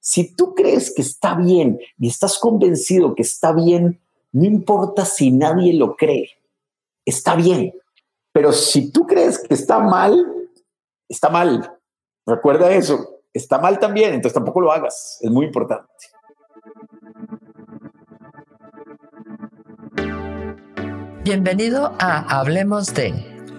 Si tú crees que está bien y estás convencido que está bien, no importa si nadie lo cree, está bien. Pero si tú crees que está mal, está mal. Recuerda eso, está mal también, entonces tampoco lo hagas, es muy importante. Bienvenido a Hablemos de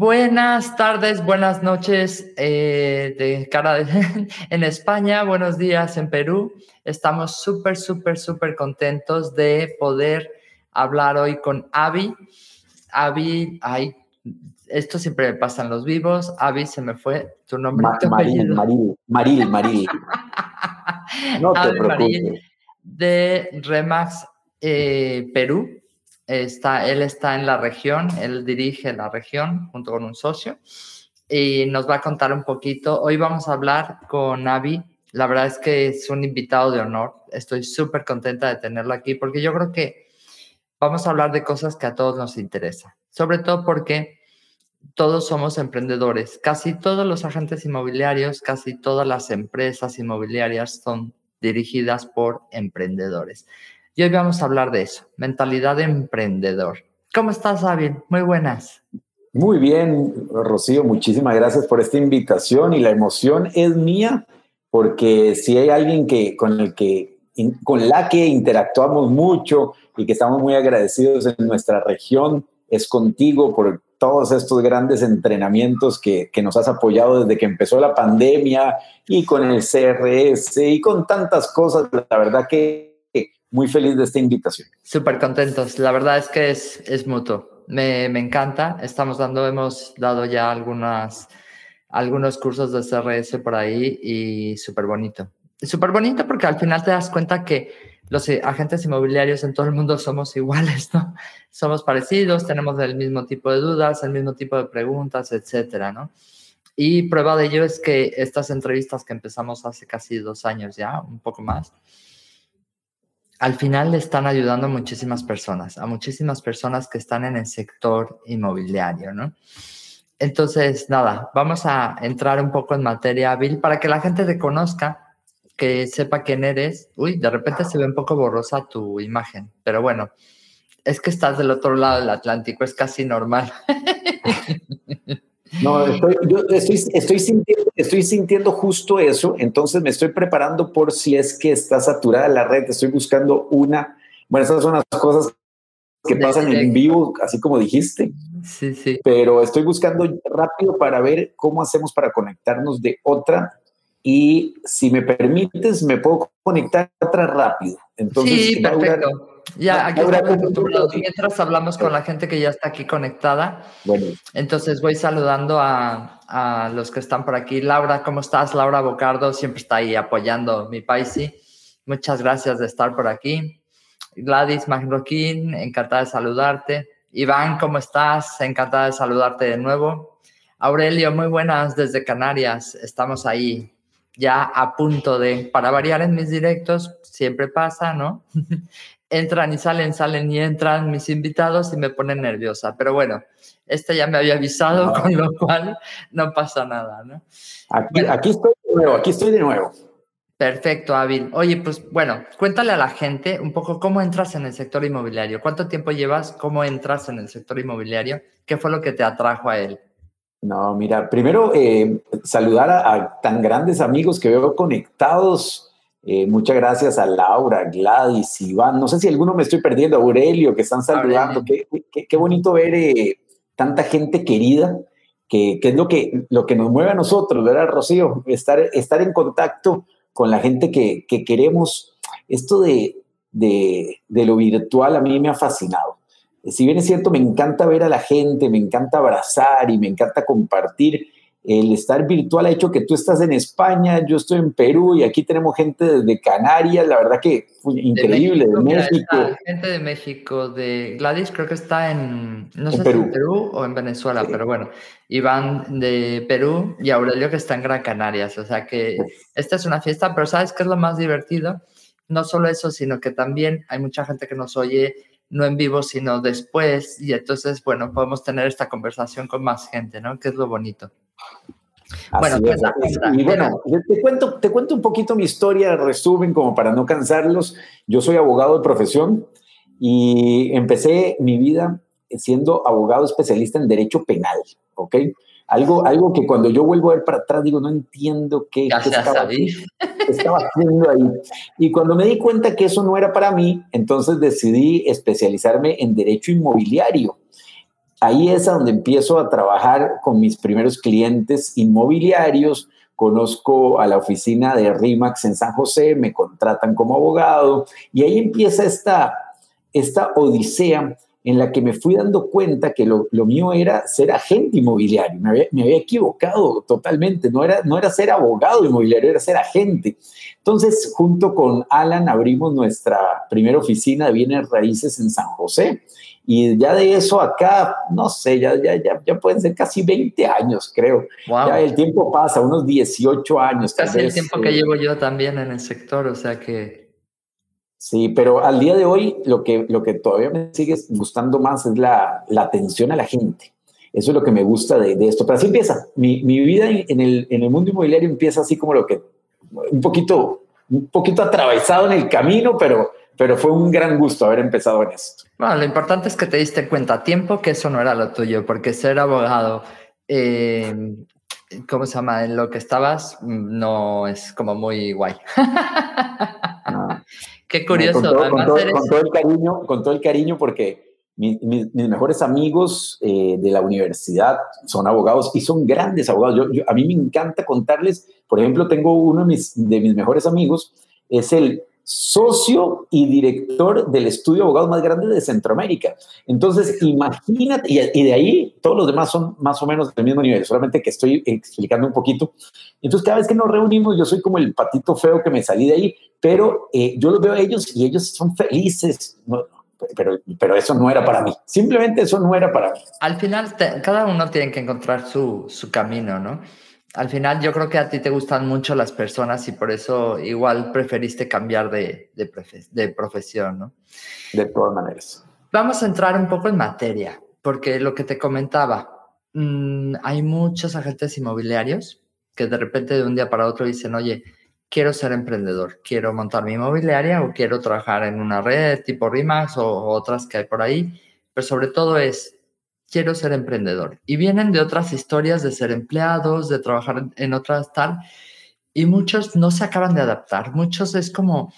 Buenas tardes, buenas noches eh, de cara en España, buenos días en Perú. Estamos súper, súper, súper contentos de poder hablar hoy con Avi. Avi, ay, esto siempre me pasa en los vivos. Avi, se me fue tu nombre. Maril, Maril, Maril, Maril. No te preocupes. de Remax eh, Perú Está, él está en la región, él dirige la región junto con un socio y nos va a contar un poquito. Hoy vamos a hablar con Avi. La verdad es que es un invitado de honor. Estoy súper contenta de tenerlo aquí porque yo creo que vamos a hablar de cosas que a todos nos interesan, sobre todo porque todos somos emprendedores. Casi todos los agentes inmobiliarios, casi todas las empresas inmobiliarias son dirigidas por emprendedores. Y hoy vamos a hablar de eso, mentalidad de emprendedor. ¿Cómo estás, David? Muy buenas. Muy bien, Rocío, muchísimas gracias por esta invitación y la emoción es mía porque si hay alguien que, con, el que, con la que interactuamos mucho y que estamos muy agradecidos en nuestra región, es contigo por todos estos grandes entrenamientos que, que, nos has apoyado desde que empezó la pandemia y con el CRS y con tantas cosas. La verdad que muy feliz de esta invitación. Súper contentos. La verdad es que es, es mutuo. Me, me, encanta. Estamos dando, hemos dado ya algunas, algunos cursos de CRS por ahí y súper bonito. Súper bonito porque al final te das cuenta que los agentes inmobiliarios en todo el mundo somos iguales, ¿no? Somos parecidos, tenemos el mismo tipo de dudas, el mismo tipo de preguntas, etcétera, ¿no? Y prueba de ello es que estas entrevistas que empezamos hace casi dos años ya, un poco más, al final le están ayudando a muchísimas personas, a muchísimas personas que están en el sector inmobiliario, ¿no? Entonces, nada, vamos a entrar un poco en materia, Bill, para que la gente te conozca, que sepa quién eres. Uy, de repente se ve un poco borrosa tu imagen, pero bueno, es que estás del otro lado del Atlántico, es casi normal. No, estoy, yo estoy, sintiendo, estoy sintiendo justo eso, entonces me estoy preparando por si es que está saturada la red, estoy buscando una, bueno, esas son las cosas que pasan en vivo, así como dijiste. Sí, sí. Pero estoy buscando rápido para ver cómo hacemos para conectarnos de otra y si me permites, me puedo conectar otra rápido. Entonces, sí, perfecto. Ya, aquí estamos acostumbrados. Mientras hablamos con la gente que ya está aquí conectada. Bueno. Entonces voy saludando a, a, los que están por aquí. Laura, ¿cómo estás? Laura Bocardo siempre está ahí apoyando mi país. Muchas gracias de estar por aquí. Gladys Magroquín, encantada de saludarte. Iván, ¿cómo estás? Encantada de saludarte de nuevo. Aurelio, muy buenas desde Canarias. Estamos ahí ya a punto de, para variar en mis directos, siempre pasa, ¿no? entran y salen, salen y entran mis invitados y me ponen nerviosa. Pero bueno, este ya me había avisado, con lo cual no pasa nada, ¿no? Aquí, aquí estoy de nuevo, aquí estoy de nuevo. Perfecto, Avil. Oye, pues bueno, cuéntale a la gente un poco cómo entras en el sector inmobiliario. ¿Cuánto tiempo llevas? ¿Cómo entras en el sector inmobiliario? ¿Qué fue lo que te atrajo a él? No, mira, primero eh, saludar a, a, tan grandes amigos que veo conectados eh, muchas gracias a Laura, Gladys, Iván. No sé si alguno me estoy perdiendo, Aurelio, que están saludando. Qué, qué, bonito ver eh, tanta gente querida, que, que, es lo que, lo que nos mueve a nosotros, ¿verdad, Rocío? Estar, estar en contacto con la gente que, que queremos. Esto de, de, de, lo virtual a mí me ha fascinado. Si bien es cierto, me encanta ver a la gente, me encanta abrazar y me encanta compartir, el estar virtual ha hecho que tú estás en España, yo estoy en Perú y aquí tenemos gente desde Canarias, la verdad que increíble, de México. gente de México, de Gladys creo que está en, no sé Perú. si en Perú o en Venezuela, pero bueno, Iván de Perú y Aurelio que está en Gran Canarias, o sea que esta es una fiesta, pero ¿sabes qué es lo más divertido? No solo eso, sino que también hay mucha gente que nos oye no en vivo, sino después, y entonces, bueno, podemos tener esta conversación con más gente, ¿no? Que es lo bonito bueno, y bueno, te cuento, te cuento un poquito mi historia, resumen, como para no cansarlos. Yo soy abogado de profesión y empecé mi vida siendo abogado especialista en derecho penal, ¿ok? Algo, algo que cuando yo vuelvo a ver para atrás digo, no entiendo qué, estaba, estaba haciendo ahí. Y cuando me di cuenta que eso no era para mí, entonces decidí especializarme en derecho inmobiliario ahí es donde empiezo a trabajar con mis primeros clientes inmobiliarios. Conozco a la oficina de RIMAX en San José, me contratan como abogado y ahí empieza esta, esta odisea en la que me fui dando cuenta que lo, mío era ser agente inmobiliario. Me había, equivocado totalmente. No era, no era ser abogado inmobiliario, era ser agente. Entonces, junto con Alan, abrimos nuestra primera oficina de bienes raíces en San José. Y ya de eso acá, no sé, ya, ya, ya, ya pueden ser casi 20 años, creo. Ya el tiempo pasa, unos 18 años. Casi el tiempo que eh. llevo yo también en el sector, o sea que... Sí, pero al día de hoy lo que, lo que todavía me sigue gustando más es la, la atención a la gente. Eso es lo que me gusta de, de esto. Pero así empieza. Mi, mi vida en el, en el mundo inmobiliario empieza así como lo que, un poquito, un poquito atravesado en el camino, pero pero fue un gran gusto haber empezado en esto. Bueno, lo importante es que te diste cuenta a tiempo que eso no era lo tuyo, porque ser abogado, eh, ¿cómo se llama? En lo que estabas no es como muy guay. Qué curioso. Con todo, el cariño, con todo el cariño, porque mis mejores amigos eh, de la universidad son abogados y son grandes abogados. Yo, a mí me encanta contarles, por ejemplo, tengo uno de mis, de mis mejores amigos, es el socio y director del estudio de abogados más grande de Centroamérica. Entonces, imagínate, y, de ahí todos los demás son más o menos del mismo nivel, solamente que estoy explicando un poquito. Entonces, cada vez que nos reunimos, yo soy como el patito feo que me salí de ahí, pero eh, yo los veo a ellos y ellos son felices. pero, pero eso no era para mí. Simplemente eso no era para mí. Al final, cada uno tiene que encontrar su, su camino, ¿no? Al final yo creo que a ti te gustan mucho las personas y por eso igual preferiste cambiar de, de, profesión, ¿no? De todas maneras. Vamos a entrar un poco en materia, porque lo que te comentaba, mm, hay muchos agentes inmobiliarios que de repente de un día para otro dicen, oye, quiero ser emprendedor, quiero montar mi inmobiliaria o quiero trabajar en una red tipo RIMAX o otras que hay por ahí, pero sobre todo es, quiero ser emprendedor. Y vienen de otras historias de ser empleados, de trabajar en otras tal, y muchos no se acaban de adaptar. Muchos es como,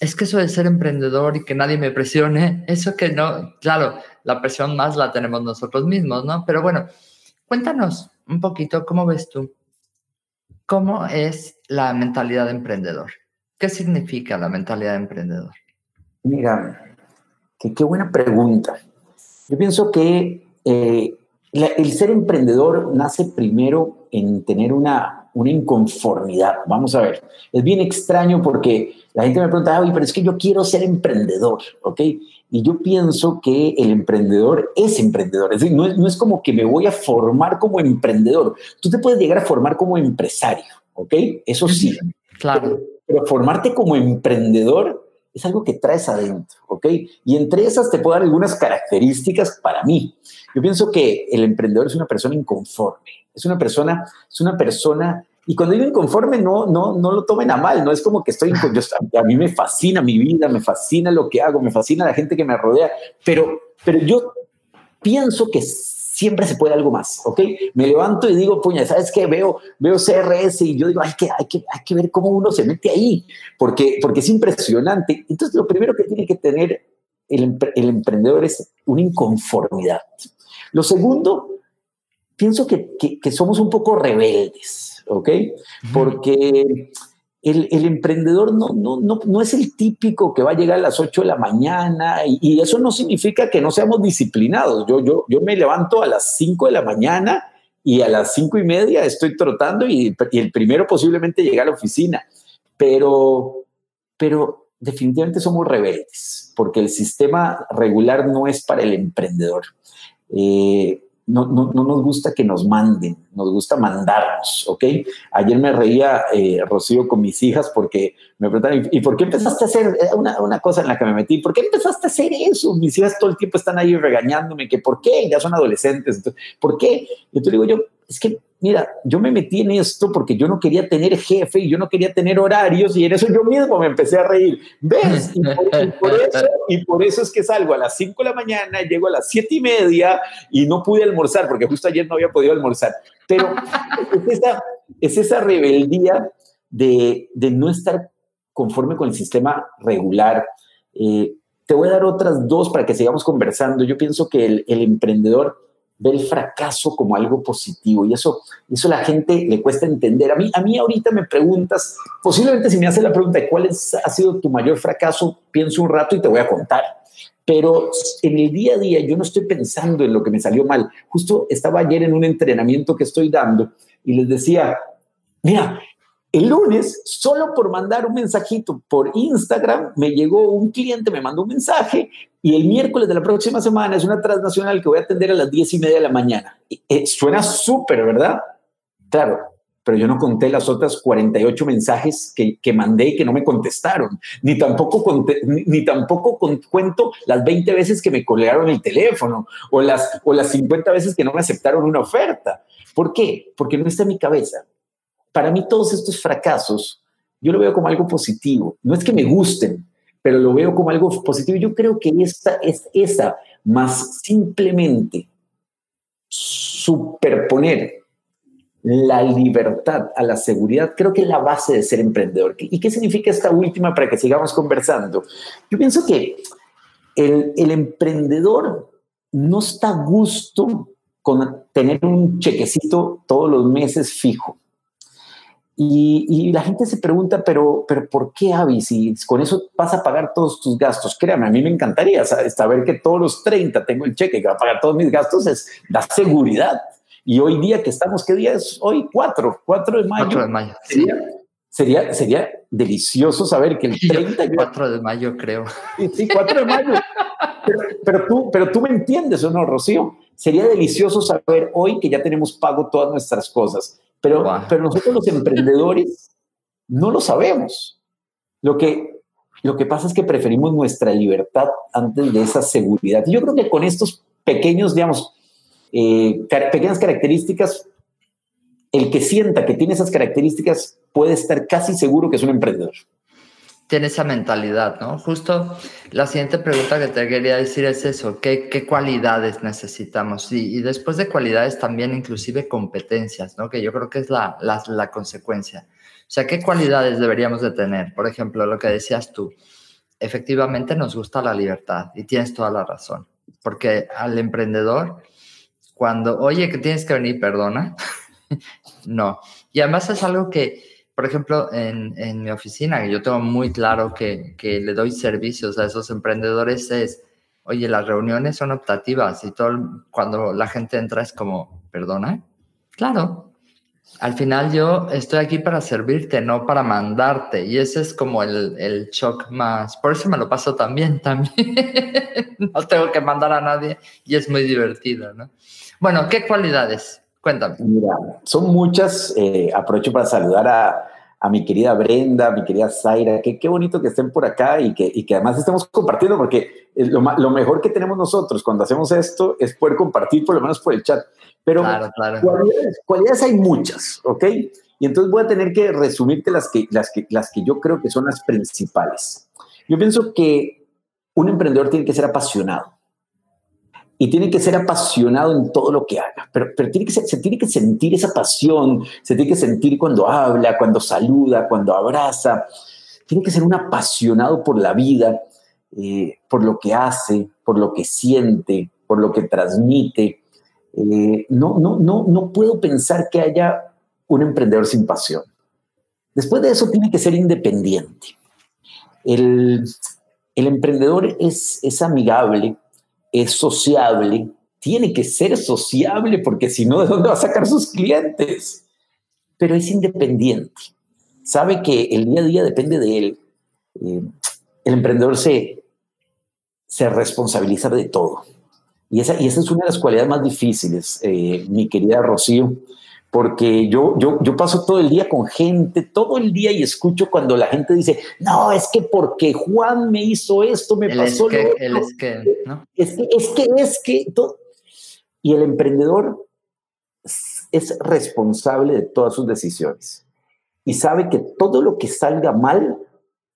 es que eso de ser emprendedor y que nadie me presione, eso que no, claro, la presión más la tenemos nosotros mismos, ¿no? Pero bueno, cuéntanos un poquito, ¿cómo ves tú? ¿Cómo es la mentalidad de emprendedor? ¿Qué significa la mentalidad de emprendedor? Mira, qué, buena pregunta. Yo pienso que eh, el ser emprendedor nace primero en tener una, una inconformidad. Vamos a ver, es bien extraño porque la gente me pregunta, pero es que yo quiero ser emprendedor, ¿ok? Y yo pienso que el emprendedor es emprendedor, es decir, no es, no es como que me voy a formar como emprendedor. Tú te puedes llegar a formar como empresario, ¿ok? Eso sí. Claro. pero formarte como emprendedor es algo que traes adentro, ¿ok? Y entre esas te puedo dar algunas características para mí. Yo pienso que el emprendedor es una persona inconforme, es una persona, es una persona, y cuando digo inconforme no, no, no lo tomen a mal, no es como que estoy, yo, a mí me fascina mi vida, me fascina lo que hago, me fascina la gente que me rodea, pero, pero yo pienso que siempre se puede algo más, ¿ok? Me levanto y digo, puña, ¿sabes qué? Veo, veo CRS y yo digo, hay que, hay, que, hay que ver cómo uno se mete ahí, porque, porque es impresionante. Entonces, lo primero que tiene que tener el, el emprendedor es una inconformidad. Lo segundo, pienso que, que, que somos un poco rebeldes, ¿ok? Porque el, el, emprendedor no, no, no, no, es el típico que va a llegar a las 8 de la mañana y, eso no significa que no seamos disciplinados. Yo, yo, yo me levanto a las 5 de la mañana y a las cinco y media estoy trotando y, el primero posiblemente llega a la oficina. Pero, pero definitivamente somos rebeldes, porque el sistema regular no es para el emprendedor. Eh, no, no, no, nos gusta que nos manden, nos gusta mandarnos, ¿ok? Ayer me reía, eh, Rocío, con mis hijas porque me preguntaron, ¿y por qué empezaste a hacer una, una, cosa en la que me metí? ¿Por qué empezaste a hacer eso? Mis hijas todo el tiempo están ahí regañándome, que ¿por qué? Ya son adolescentes, entonces, ¿por qué? Y tú digo yo, es que mira, yo me metí en esto porque yo no quería tener jefe y yo no quería tener horarios y en eso yo mismo me empecé a reír. ¿Ves? Y por, eso, es que salgo a las 5 de la mañana, llego a las 7 y media y no pude almorzar porque justo ayer no había podido almorzar. Pero es esa, es esa rebeldía de, de, no estar conforme con el sistema regular. Eh, te voy a dar otras dos para que sigamos conversando. Yo pienso que el, el emprendedor ve el fracaso como algo positivo y eso, eso la gente le cuesta entender. A mí, a mí ahorita me preguntas, posiblemente si me haces la pregunta de cuál es, ha sido tu mayor fracaso, pienso un rato y te voy a contar. Pero en el día a día yo no estoy pensando en lo que me salió mal. Justo estaba ayer en un entrenamiento que estoy dando y les decía, mira, el lunes, solo por mandar un mensajito por Instagram, me llegó un cliente, me mandó un mensaje y el miércoles de la próxima semana es una transnacional que voy a atender a las diez y media de la mañana. Eh, suena súper, ¿verdad? Claro, pero yo no conté las otras 48 mensajes que, mandé que no me contestaron, ni tampoco, ni, tampoco cuento las 20 veces que me colgaron el teléfono o las, o las 50 veces que no me aceptaron una oferta. ¿Por qué? Porque no está en mi cabeza para mí todos estos fracasos, yo lo veo como algo positivo. No es que me gusten, pero lo veo como algo positivo. Yo creo que esta es esa, más simplemente superponer la libertad a la seguridad, creo que es la base de ser emprendedor. ¿Y qué significa esta última para que sigamos conversando? Yo pienso que el, el emprendedor no está a gusto con tener un chequecito todos los meses fijo. Y, la gente se pregunta, pero, pero ¿por qué Avi? Si con eso vas a pagar todos tus gastos. Créame, a mí me encantaría saber que todos los 30 tengo el cheque que va a pagar todos mis gastos, es la seguridad. Y hoy día que estamos, ¿qué día es hoy? 4, 4 de mayo. 4 de mayo. Sería, sería, sería, delicioso saber que el 30... 4 de mayo, creo. Sí, 4 de mayo. pero, pero, tú, pero tú me entiendes, ¿o no, Rocío? Sería delicioso saber hoy que ya tenemos pago todas nuestras cosas pero, pero nosotros los emprendedores no lo sabemos. Lo que, lo que pasa es que preferimos nuestra libertad antes de esa seguridad. Y yo creo que con estos pequeños, digamos, eh, pequeñas características, el que sienta que tiene esas características puede estar casi seguro que es un emprendedor tiene esa mentalidad, ¿no? Justo la siguiente pregunta que te quería decir es eso, ¿qué, cualidades necesitamos? Y, y, después de cualidades también inclusive competencias, ¿no? Que yo creo que es la, la, la, consecuencia. O sea, ¿qué cualidades deberíamos de tener? Por ejemplo, lo que decías tú, efectivamente nos gusta la libertad y tienes toda la razón, porque al emprendedor, cuando, oye, que tienes que venir, perdona, no. Y además es algo que por ejemplo, en, en, mi oficina, yo tengo muy claro que, que, le doy servicios a esos emprendedores, es, oye, las reuniones son optativas y todo, cuando la gente entra es como, perdona, claro, al final yo estoy aquí para servirte, no para mandarte. Y ese es como el, el shock más. Por eso me lo paso también, también. no tengo que mandar a nadie y es muy divertido, ¿no? Bueno, ¿qué cualidades? Cuéntame. Mira, son muchas. Eh, aprovecho para saludar a, a, mi querida Brenda, mi querida Zaira. Que, qué bonito que estén por acá y que, y que además estemos compartiendo, porque lo, lo, mejor que tenemos nosotros cuando hacemos esto es poder compartir, por lo menos por el chat. Pero claro, claro. Cualidades, cualidades, hay muchas, ¿ok? Y entonces voy a tener que resumirte las que, las, que, las que yo creo que son las principales. Yo pienso que un emprendedor tiene que ser apasionado y tiene que ser apasionado en todo lo que haga, pero, pero tiene que se tiene que sentir esa pasión, se tiene que sentir cuando habla, cuando saluda, cuando abraza, tiene que ser un apasionado por la vida, eh, por lo que hace, por lo que siente, por lo que transmite. Eh, no, no, no, no puedo pensar que haya un emprendedor sin pasión. Después de eso tiene que ser independiente. El, el emprendedor es, es amigable, es sociable, tiene que ser sociable porque si no, ¿de dónde va a sacar sus clientes? Pero es independiente. Sabe que el día a día depende de él. Eh, el emprendedor se, se responsabiliza de todo. Y esa, y esa es una de las cualidades más difíciles, eh, mi querida Rocío, porque yo, yo, yo paso todo el día con gente, todo el día y escucho cuando la gente dice, no, es que porque Juan me hizo esto, me pasó es que, lo es que, ¿no? Es que, es que, es que, y el emprendedor es responsable de todas sus decisiones y sabe que todo lo que salga mal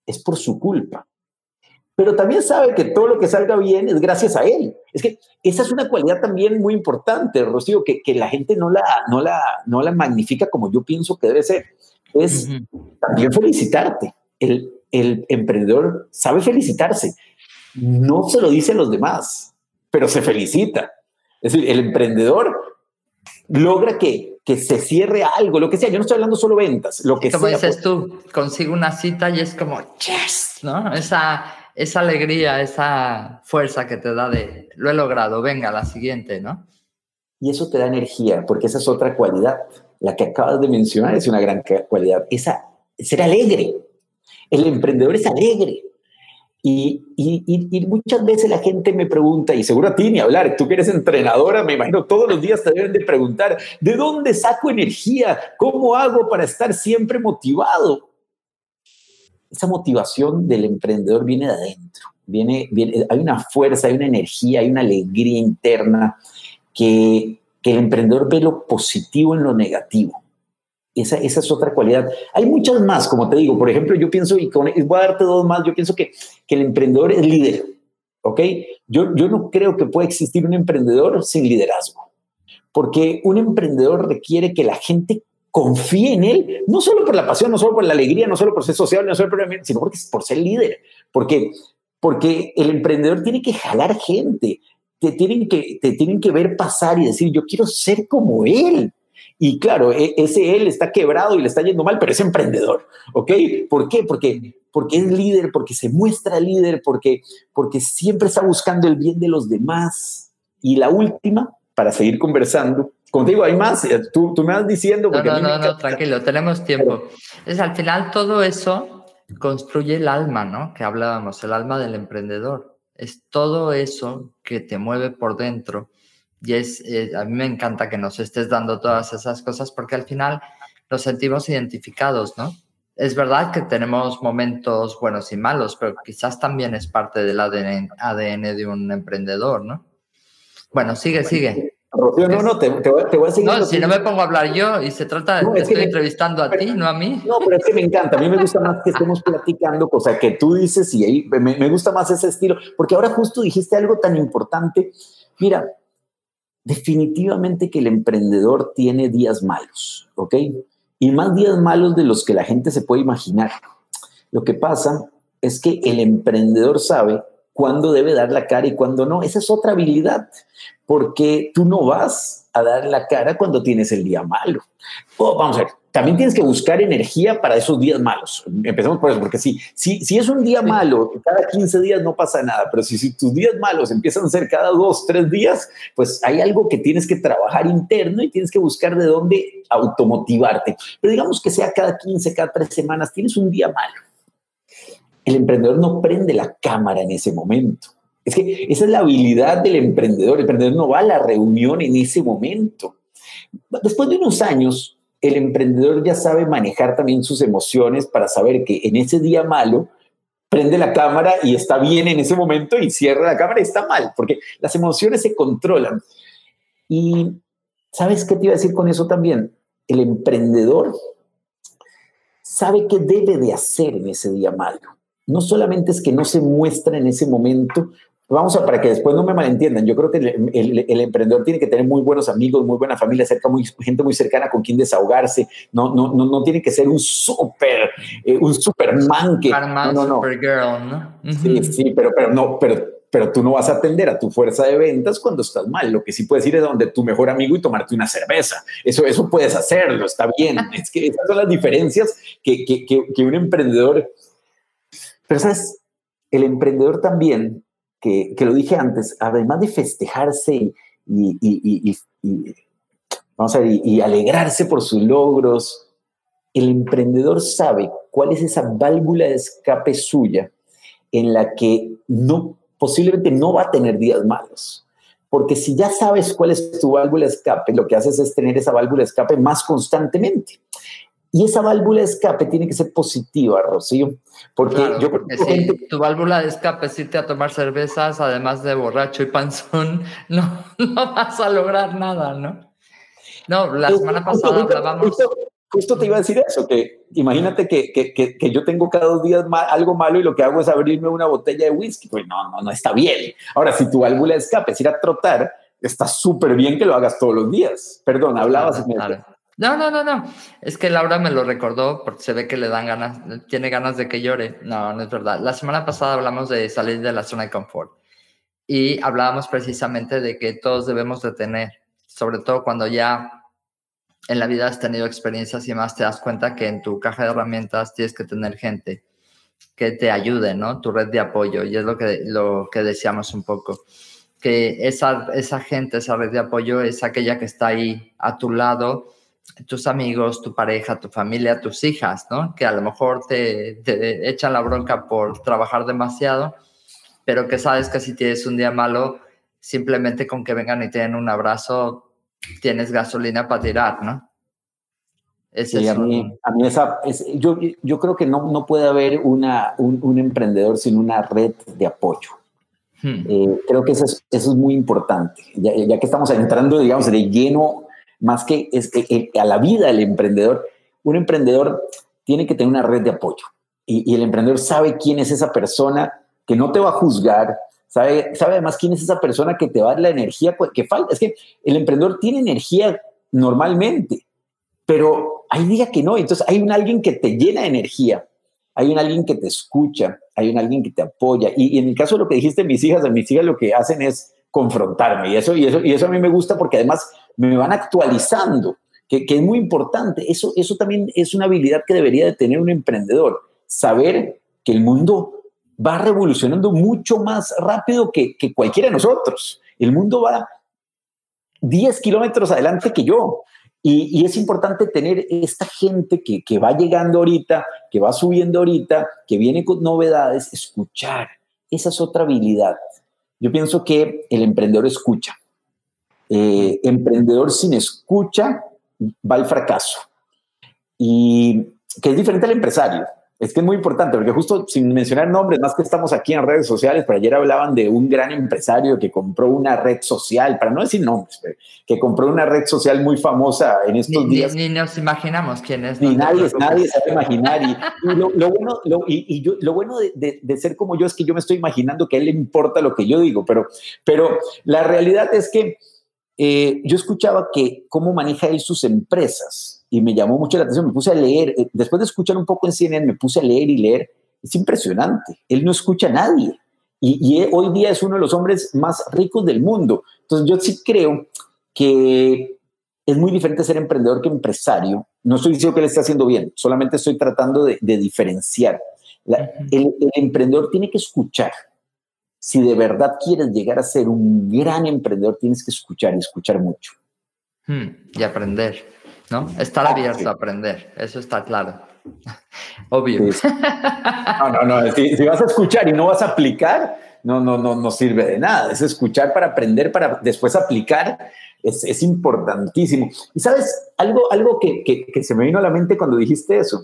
es por su culpa pero también sabe que todo lo que salga bien es gracias a él. Es que esa es una cualidad también muy importante, Rocío, que, que la gente no la, no, la, no la magnifica como yo pienso que debe ser. Es también felicitarte. El, el emprendedor sabe felicitarse. No se lo dice a los demás, pero se felicita. Es decir, el emprendedor logra que, que se cierre algo, lo que sea. Yo no estoy hablando solo ventas, lo que como sea. dices tú, consigo una cita y es como, yes, ¿no? Esa esa alegría, esa fuerza que te da de lo he logrado, venga, la siguiente, ¿no? Y eso te da energía, porque esa es otra cualidad. La que acabas de mencionar es una gran cualidad. Esa, ser alegre. El emprendedor es alegre. Y, y, muchas veces la gente me pregunta, y seguro a ti ni hablar, tú que eres entrenadora, me imagino todos los días te deben de preguntar, ¿de dónde saco energía? ¿Cómo hago para estar siempre motivado? Esa motivación del emprendedor viene de adentro. Viene, hay una fuerza, hay una energía, hay una alegría interna que, que el emprendedor ve lo positivo en lo negativo. Esa, esa, es otra cualidad. Hay muchas más, como te digo. Por ejemplo, yo pienso, y voy a darte dos más, yo pienso que, que el emprendedor es líder. ¿Ok? Yo, yo no creo que pueda existir un emprendedor sin liderazgo. Porque un emprendedor requiere que la gente confíe en él, no solo por la pasión, no solo por la alegría, no solo por ser social, no solo por, sino porque, por ser líder. Porque, porque el emprendedor tiene que jalar gente, te tienen, que, te tienen que ver pasar y decir, yo quiero ser como él. Y claro, e, ese él está quebrado y le está yendo mal, pero es emprendedor, ¿ok? ¿Por qué? Porque, porque es líder, porque se muestra líder, porque, porque siempre está buscando el bien de los demás. Y la última, para seguir conversando, Contigo hay más, eh, tú, tú me vas diciendo. no, no, no, no, tranquilo, tenemos tiempo. Es al final todo eso construye el alma, ¿no? Que hablábamos, el alma del emprendedor. Es todo eso que te mueve por dentro. Y es, eh, a mí me encanta que nos estés dando todas esas cosas porque al final nos sentimos identificados, ¿no? Es verdad que tenemos momentos buenos y malos, pero quizás también es parte del ADN, ADN de un emprendedor, ¿no? Bueno, sigue, sigue. Rocío, no, no, te, voy, a seguir. No, si no me pongo a hablar yo y se trata, no, te estoy entrevistando a ti, no a mí. No, pero es que me encanta. A mí me gusta más que estemos platicando, cosa que tú dices y ahí me, me gusta más ese estilo, porque ahora justo dijiste algo tan importante. Mira, definitivamente que el emprendedor tiene días malos, ¿ok? Y más días malos de los que la gente se puede imaginar. Lo que pasa es que el emprendedor sabe cuándo debe dar la cara y cuándo no. Esa es otra habilidad, porque tú no vas a dar la cara cuando tienes el día malo. Oh, vamos a ver, también tienes que buscar energía para esos días malos. Empezamos por eso, porque si, si, si es un día malo, cada 15 días no pasa nada, pero si, si tus días malos empiezan a ser cada dos, tres días, pues hay algo que tienes que trabajar interno y tienes que buscar de dónde automotivarte. Pero digamos que sea cada 15, cada tres semanas, tienes un día malo el emprendedor no prende la cámara en ese momento. Es que esa es la habilidad del emprendedor. El emprendedor no va a la reunión en ese momento. Después de unos años, el emprendedor ya sabe manejar también sus emociones para saber que en ese día malo prende la cámara y está bien en ese momento y cierra la cámara y está mal, porque las emociones se controlan. Y ¿sabes qué te iba a decir con eso también? El emprendedor sabe qué debe de hacer en ese día malo no solamente es que no se muestra en ese momento, vamos a, para que después no me malentiendan, yo creo que el, emprendedor tiene que tener muy buenos amigos, muy buena familia, cerca, muy, gente muy cercana con quien desahogarse, no, no, no, no tiene que ser un súper, eh, un superman que... no, no, no. ¿no? Sí, sí, pero, pero no, pero, pero tú no vas a atender a tu fuerza de ventas cuando estás mal. Lo que sí puedes ir es donde tu mejor amigo y tomarte una cerveza. Eso, eso puedes hacerlo, está bien. Es que esas son las diferencias que, que, que un emprendedor pero sabes, el emprendedor también, que, que, lo dije antes, además de festejarse y, vamos a y alegrarse por sus logros. El emprendedor sabe cuál es esa válvula de escape suya en la que no, posiblemente no va a tener días malos. Porque si ya sabes cuál es tu válvula de escape, lo que haces es tener esa válvula de escape más constantemente. Y esa válvula de escape tiene que ser positiva, Rocío. Porque yo porque si tu válvula de escape es irte a tomar cervezas, además de borracho y panzón, no, no vas a lograr nada, ¿no? No, la semana pasada hablábamos. Justo, te iba a decir eso, que imagínate que, que, que, yo tengo cada dos días algo malo y lo que hago es abrirme una botella de whisky. Pues no, no, no está bien. Ahora, si tu válvula de escape es ir a trotar, está súper bien que lo hagas todos los días. Perdón, hablabas. No, no, no, no. Es que Laura me lo recordó porque se ve que le dan ganas, tiene ganas de que llore. No, no es verdad. La semana pasada hablamos de salir de la zona de confort y hablábamos precisamente de que todos debemos de tener, sobre todo cuando ya en la vida has tenido experiencias y más te das cuenta que en tu caja de herramientas tienes que tener gente que te ayude, ¿no? Tu red de apoyo. Y es lo que, lo que decíamos un poco. Que esa, esa gente, esa red de apoyo es aquella que está ahí a tu lado tus amigos, tu pareja, tu familia, tus hijas, ¿no? Que a lo mejor te, echan la bronca por trabajar demasiado, pero que sabes que si tienes un día malo, simplemente con que vengan y te den un abrazo, tienes gasolina para tirar, ¿no? Es a, mí, esa, yo, yo creo que no, no puede haber una, un, emprendedor sin una red de apoyo. Hmm. Eh, creo que eso es, eso es muy importante. Ya, ya, que estamos entrando, digamos, de lleno más que es, a la vida del emprendedor. Un emprendedor tiene que tener una red de apoyo y, el emprendedor sabe quién es esa persona que no te va a juzgar, sabe, sabe además quién es esa persona que te va a dar la energía que falta. Es que el emprendedor tiene energía normalmente, pero hay días que no. Entonces hay un alguien que te llena de energía, hay un alguien que te escucha, hay un alguien que te apoya. Y, y en el caso de lo que dijiste, mis hijas, a mis hijas lo que hacen es confrontarme. Y eso, y eso, y eso a mí me gusta porque además me van actualizando, que, es muy importante. Eso, eso también es una habilidad que debería de tener un emprendedor, saber que el mundo va revolucionando mucho más rápido que, que cualquiera de nosotros. El mundo va 10 kilómetros adelante que yo. Y, es importante tener esta gente que, que, va llegando ahorita, que va subiendo ahorita, que viene con novedades, escuchar. Esa es otra habilidad. Yo pienso que el emprendedor escucha. Eh, emprendedor sin escucha va al fracaso. Y que es diferente al empresario. Es que es muy importante, porque justo sin mencionar nombres, más que estamos aquí en redes sociales, pero ayer hablaban de un gran empresario que compró una red social, para no decir nombres, que compró una red social muy famosa en estos días. Ni, nos imaginamos quién es. Ni nadie, nadie sabe imaginar. Y, lo, bueno, y, yo, lo bueno de, de, ser como yo es que yo me estoy imaginando que a él le importa lo que yo digo, pero, pero la realidad es que eh, yo escuchaba que cómo maneja él sus empresas y me llamó mucho la atención. Me puse a leer, eh, después de escuchar un poco en CNN, me puse a leer y leer. Es impresionante. Él no escucha a nadie. Y, hoy día es uno de los hombres más ricos del mundo. Entonces yo sí creo que es muy diferente ser emprendedor que empresario. No estoy diciendo que le esté haciendo bien, solamente estoy tratando de, diferenciar. el, emprendedor tiene que escuchar si de verdad quieres llegar a ser un gran emprendedor, tienes que escuchar y escuchar mucho. Hmm, y aprender, ¿no? Estar ah, abierto a aprender, eso está claro. Obvio. No, no, no. Si, vas a escuchar y no vas a aplicar, no, no, no, no sirve de nada. Es escuchar para aprender, para después aplicar. Es, es importantísimo. Y sabes, algo, algo que, que, que, se me vino a la mente cuando dijiste eso.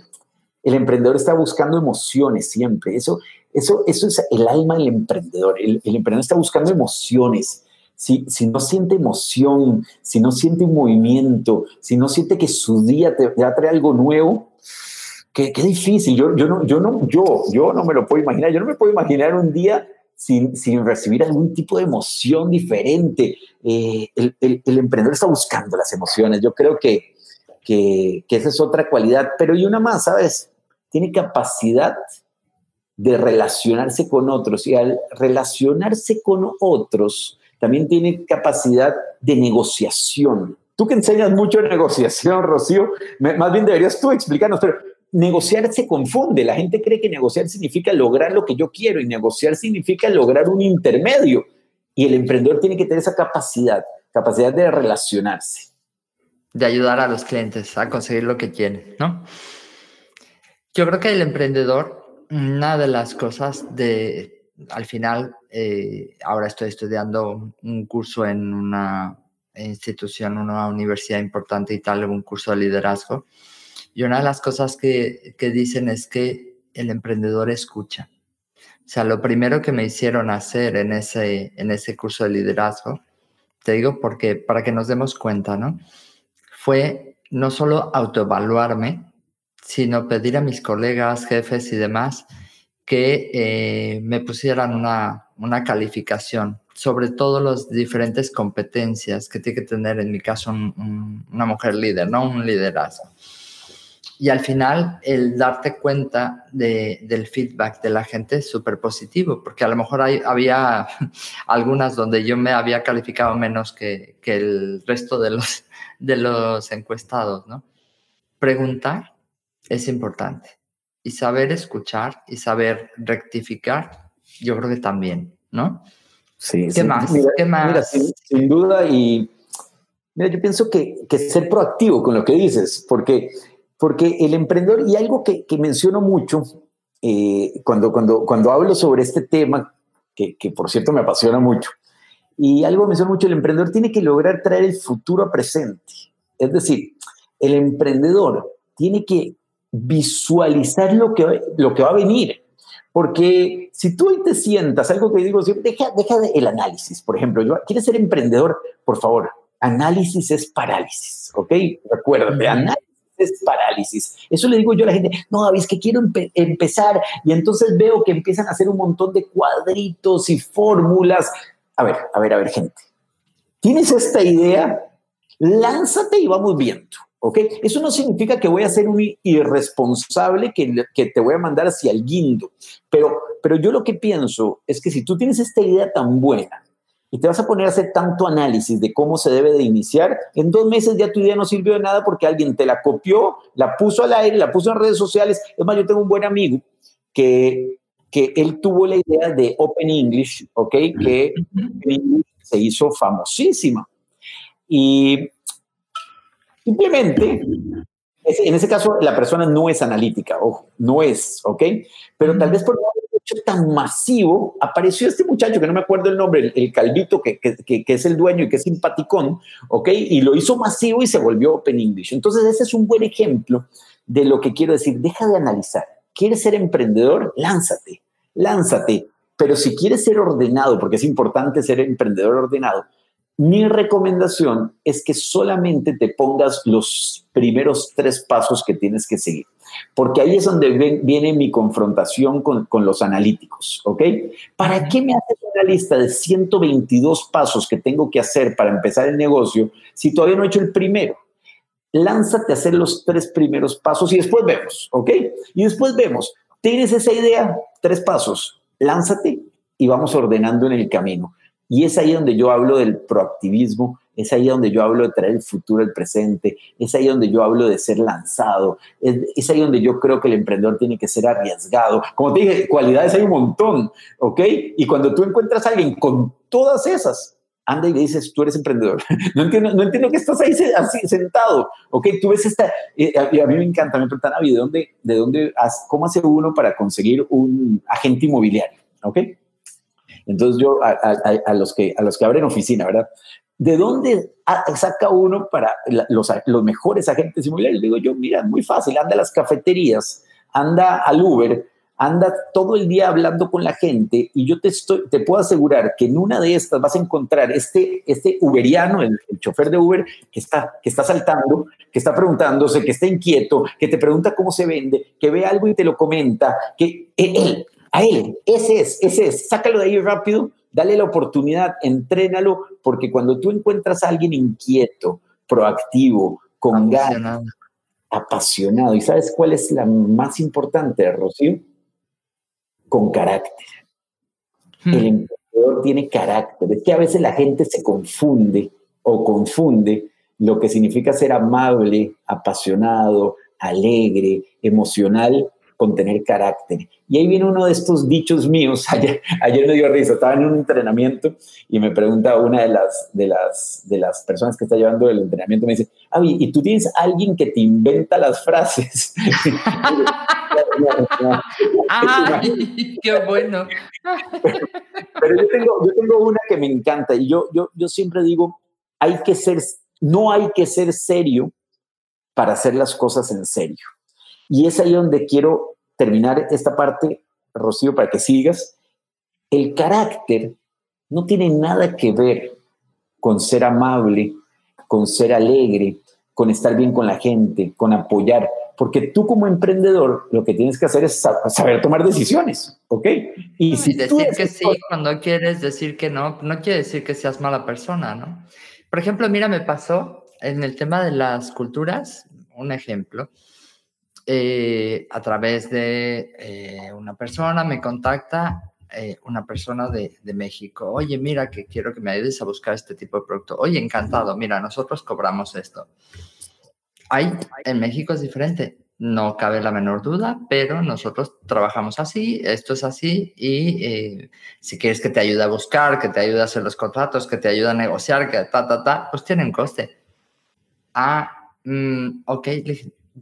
El emprendedor está buscando emociones siempre. Eso, eso, eso es el alma del emprendedor. El, emprendedor está buscando emociones. Si, si, no siente emoción, si no siente movimiento, si no siente que su día te, trae algo nuevo, qué, qué difícil. Yo, yo, no, yo, no, yo, yo no me lo puedo imaginar. Yo no me puedo imaginar un día sin, sin recibir algún tipo de emoción diferente. Eh, el, el, emprendedor está buscando las emociones. Yo creo que, que, esa es otra cualidad. Pero y una más, ¿sabes? Tiene capacidad de relacionarse con otros y al relacionarse con otros también tiene capacidad de negociación. Tú que enseñas mucho negociación, Rocío, más bien deberías tú explicarnos, pero negociar se confunde. La gente cree que negociar significa lograr lo que yo quiero y negociar significa lograr un intermedio. Y el emprendedor tiene que tener esa capacidad capacidad de relacionarse. De ayudar a los clientes a conseguir lo que quieren, ¿no? Yo creo que el emprendedor, una de las cosas de, al final, eh, ahora estoy estudiando un curso en una institución, una universidad importante y tal, un curso de liderazgo. Y una de las cosas que, que dicen es que el emprendedor escucha. O sea, lo primero que me hicieron hacer en ese, en ese curso de liderazgo, te digo porque para que nos demos cuenta, ¿no? Fue no solo autoevaluarme, sino pedir a mis colegas, jefes y demás que eh, me pusieran una, una calificación sobre todo las diferentes competencias que tiene que tener, en mi caso, una mujer líder, ¿no? Un liderazgo. Y al final, el darte cuenta de, del feedback de la gente es súper positivo, porque a lo mejor hay, había algunas donde yo me había calificado menos que, que el resto de los, de los encuestados, ¿no? Preguntar es importante y saber escuchar y saber rectificar, yo creo que también, ¿no? Sí, ¿Qué más? Mira, sin, duda, y mira, yo pienso que, que, ser proactivo con lo que dices, porque, porque el emprendedor, y algo que, que menciono mucho eh, cuando, cuando, cuando hablo sobre este tema, que, que por cierto me apasiona mucho, y algo que menciono mucho, el emprendedor tiene que lograr traer el futuro a presente. Es decir, el emprendedor tiene que visualizar lo que, lo que va a venir. Porque si tú hoy te sientas, algo que digo deja, deja el análisis, por ejemplo, yo, ¿quieres ser emprendedor? Por favor, análisis es parálisis, ¿ok? Recuérdate, análisis es parálisis. Eso le digo yo a la gente, no, es que quiero empezar y entonces veo que empiezan a hacer un montón de cuadritos y fórmulas. A ver, a ver, a ver, gente. ¿Tienes esta idea? Lánzate y vamos viendo. ¿ok? Eso no significa que voy a ser un irresponsable que, que, te voy a mandar hacia el guindo, pero, pero yo lo que pienso es que si tú tienes esta idea tan buena y te vas a poner a hacer tanto análisis de cómo se debe de iniciar, en dos meses ya tu idea no sirvió de nada porque alguien te la copió, la puso al aire, la puso en redes sociales. Es más, yo tengo un buen amigo que, que él tuvo la idea de Open English, ¿ok? Que se hizo famosísima. Y Simplemente, en ese caso, la persona no es analítica, ojo, no es, ¿ok? Pero tal vez por haber hecho tan masivo, apareció este muchacho, que no me acuerdo el nombre, el, calvito, que, que, que, es el dueño y que es simpaticón, ¿ok? Y lo hizo masivo y se volvió Open English. Entonces, ese es un buen ejemplo de lo que quiero decir. Deja de analizar. ¿Quieres ser emprendedor? Lánzate, lánzate. Pero si quieres ser ordenado, porque es importante ser emprendedor ordenado, mi recomendación es que solamente te pongas los primeros tres pasos que tienes que seguir, porque ahí es donde viene mi confrontación con, los analíticos, ¿ok? ¿Para qué me haces una lista de 122 pasos que tengo que hacer para empezar el negocio si todavía no he hecho el primero? Lánzate a hacer los tres primeros pasos y después vemos, ¿ok? Y después vemos, tienes esa idea, tres pasos, lánzate y vamos ordenando en el camino. Y es ahí donde yo hablo del proactivismo, es ahí donde yo hablo de traer el futuro al presente, es ahí donde yo hablo de ser lanzado, es, ahí donde yo creo que el emprendedor tiene que ser arriesgado. Como te dije, cualidades hay un montón, ¿ok? Y cuando tú encuentras a alguien con todas esas, anda y le dices, tú eres emprendedor. No entiendo, no entiendo que estás ahí así sentado, ¿ok? Tú ves esta, eh, a, mí me encanta, me preguntan, ¿de dónde, de dónde, cómo hace uno para conseguir un agente inmobiliario? ¿Ok? Entonces yo a, los, que, a los que abren oficina, ¿verdad? ¿De dónde saca uno para los, los mejores agentes inmobiliarios? Digo yo, mira, muy fácil, anda a las cafeterías, anda al Uber, anda todo el día hablando con la gente y yo te, estoy, te puedo asegurar que en una de estas vas a encontrar este, este uberiano, el, chofer de Uber, que está, que está saltando, que está preguntándose, que está inquieto, que te pregunta cómo se vende, que ve algo y te lo comenta, que él, a él, ese es, ese es, sácalo de ahí rápido, dale la oportunidad, entrénalo, porque cuando tú encuentras a alguien inquieto, proactivo, con ganas, apasionado, ¿y sabes cuál es la más importante, Rocío? Con carácter. Hmm. El emprendedor tiene carácter. Es que a veces la gente se confunde o confunde lo que significa ser amable, apasionado, alegre, emocional con tener carácter. Y ahí viene uno de estos dichos míos. Ayer, ayer me dio risa, estaba en un entrenamiento y me pregunta una de las, de las, de las personas que está llevando el entrenamiento, me dice, Avi, ¿y tú tienes alguien que te inventa las frases? ¡Ay, qué bueno! Pero yo tengo, yo tengo una que me encanta y yo, yo, yo siempre digo, hay que ser, no hay que ser serio para hacer las cosas en serio. Y es ahí donde quiero terminar esta parte, Rocío, para que sigas. El carácter no tiene nada que ver con ser amable, con ser alegre, con estar bien con la gente, con apoyar, porque tú como emprendedor lo que tienes que hacer es saber tomar decisiones, ¿ok? Y si decir que sí cuando quieres decir que no, no quiere decir que seas mala persona, ¿no? Por ejemplo, mira, me pasó en el tema de las culturas, un ejemplo. Eh, a través de eh, una persona me contacta eh, una persona de, México. Oye, mira que quiero que me ayudes a buscar este tipo de producto. Oye, encantado, mira, nosotros cobramos esto. Hay, en México es diferente, no cabe la menor duda, pero nosotros trabajamos así, esto es así y si quieres que te ayude a buscar, que te ayude a hacer los contratos, que te ayude a negociar, que ta, ta, ta, pues tiene un coste. Ah, Mm, ok,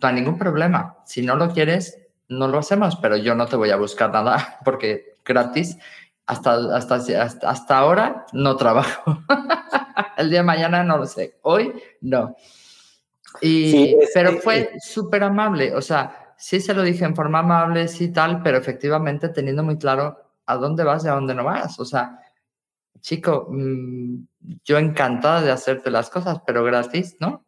no hay ningún problema. Si no lo quieres, no lo hacemos, pero yo no te voy a buscar nada porque gratis. Hasta, hasta, hasta, ahora no trabajo. El día de mañana no lo sé. Hoy no. Y, pero fue súper amable. O sea, sí se lo dije en forma amable, sí tal, pero efectivamente teniendo muy claro a dónde vas y a dónde no vas. O sea, chico, mm, yo encantada de hacerte las cosas, pero gratis, ¿no?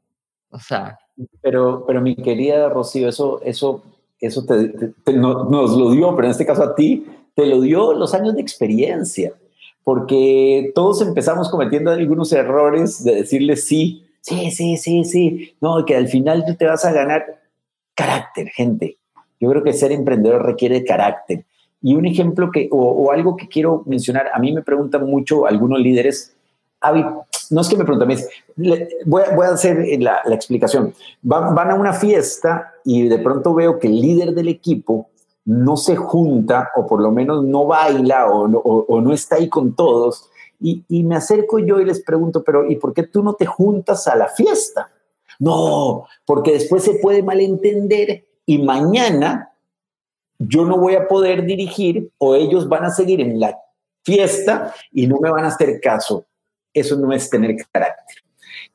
O sea. Pero, pero mi querida Rocío, eso, eso, eso te, nos lo dio, pero en este caso a ti, te lo dio los años de experiencia, porque todos empezamos cometiendo algunos errores de decirle sí, sí, sí, sí, sí, no, que al final tú te vas a ganar carácter, gente. Yo creo que ser emprendedor requiere carácter. Y un ejemplo que, o, o algo que quiero mencionar, a mí me preguntan mucho algunos líderes, Avi, no es que me pregunten, voy, voy, a hacer la, la explicación. Van, van, a una fiesta y de pronto veo que el líder del equipo no se junta o por lo menos no baila o, o, o no está ahí con todos. Y, y, me acerco yo y les pregunto, pero ¿y por qué tú no te juntas a la fiesta? No, porque después se puede malentender y mañana yo no voy a poder dirigir o ellos van a seguir en la fiesta y no me van a hacer caso eso no es tener carácter.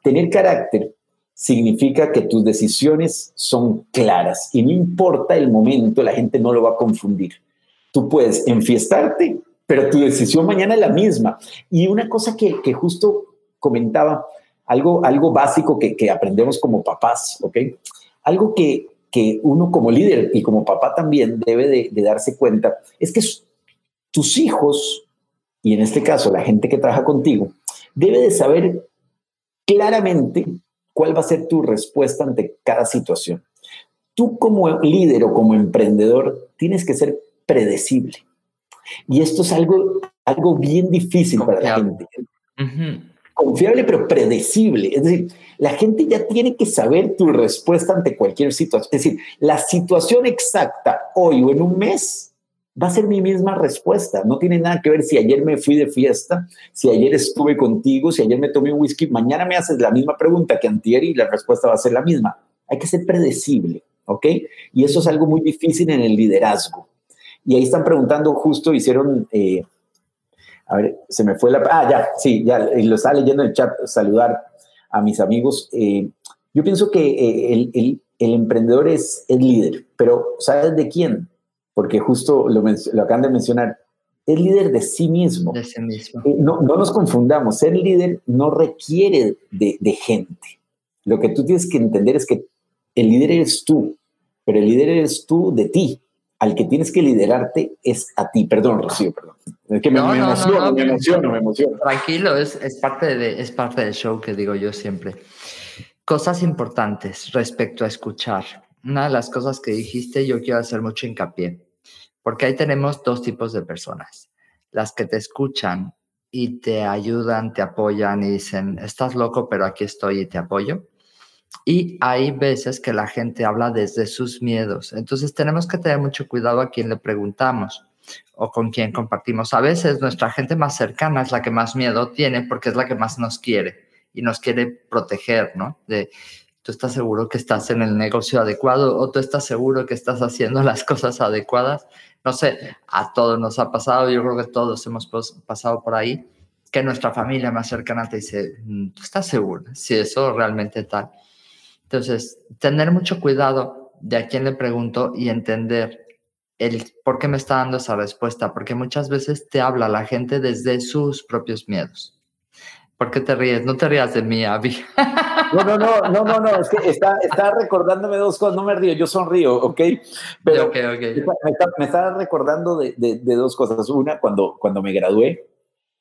Tener carácter significa que tus decisiones son claras y no importa el momento, la gente no lo va a confundir. Tú puedes enfiestarte, pero tu decisión mañana es la misma. Y una cosa que, justo comentaba, algo, algo básico que, aprendemos como papás, ¿ok? Algo que, que, uno como líder y como papá también debe de, de darse cuenta, es que tus hijos, y en este caso la gente que trabaja contigo, debe de saber claramente cuál va a ser tu respuesta ante cada situación. Tú como líder o como emprendedor tienes que ser predecible. Y esto es algo, algo bien difícil para la gente. Confiable, pero predecible. Es decir, la gente ya tiene que saber tu respuesta ante cualquier situación. Es decir, la situación exacta hoy o en un mes va a ser mi misma respuesta. No tiene nada que ver si ayer me fui de fiesta, si ayer estuve contigo, si ayer me tomé un whisky. Mañana me haces la misma pregunta que antier y la respuesta va a ser la misma. Hay que ser predecible, ¿ok? Y eso es algo muy difícil en el liderazgo. Y ahí están preguntando, justo hicieron, eh, a ver, se me fue la... Ah, ya, sí, ya, lo estaba leyendo en el chat, saludar a mis amigos. Eh, yo pienso que eh, el, el, el emprendedor es el líder, pero ¿sabes de quién? Porque justo lo, lo acaban de mencionar, es líder de sí mismo. De sí mismo. Eh, no, no, nos confundamos, ser líder no requiere de, de, gente. Lo que tú tienes que entender es que el líder eres tú, pero el líder eres tú de ti. Al que tienes que liderarte es a ti. Perdón, Rocío, perdón. Es que me, no, me no, emociono, me emociono, me emociono. Tranquilo, es, es, parte de, es parte del show que digo yo siempre. Cosas importantes respecto a escuchar una de las cosas que dijiste, yo quiero hacer mucho hincapié, porque ahí tenemos dos tipos de personas. Las que te escuchan y te ayudan, te apoyan y dicen, estás loco, pero aquí estoy y te apoyo. Y hay veces que la gente habla desde sus miedos. Entonces tenemos que tener mucho cuidado a quien le preguntamos o con quien compartimos. A veces nuestra gente más cercana es la que más miedo tiene porque es la que más nos quiere y nos quiere proteger, ¿no? De, tú estás seguro que estás en el negocio adecuado o tú estás seguro que estás haciendo las cosas adecuadas. No sé, a todos nos ha pasado, yo creo que todos hemos pasado por ahí, que nuestra familia más cercana te dice, mm, ¿tú estás seguro si eso realmente tal? Entonces, tener mucho cuidado de a quién le pregunto y entender el por qué me está dando esa respuesta, porque muchas veces te habla la gente desde sus propios miedos. ¿Por qué te ríes? No te rías de mí, Abby. No, no, no, no, no, no, es que está, está recordándome dos cosas, no me río, yo sonrío, ¿ok? Pero okay, okay. Me, está, me, está, recordando de, de, de, dos cosas. Una, cuando, cuando me gradué,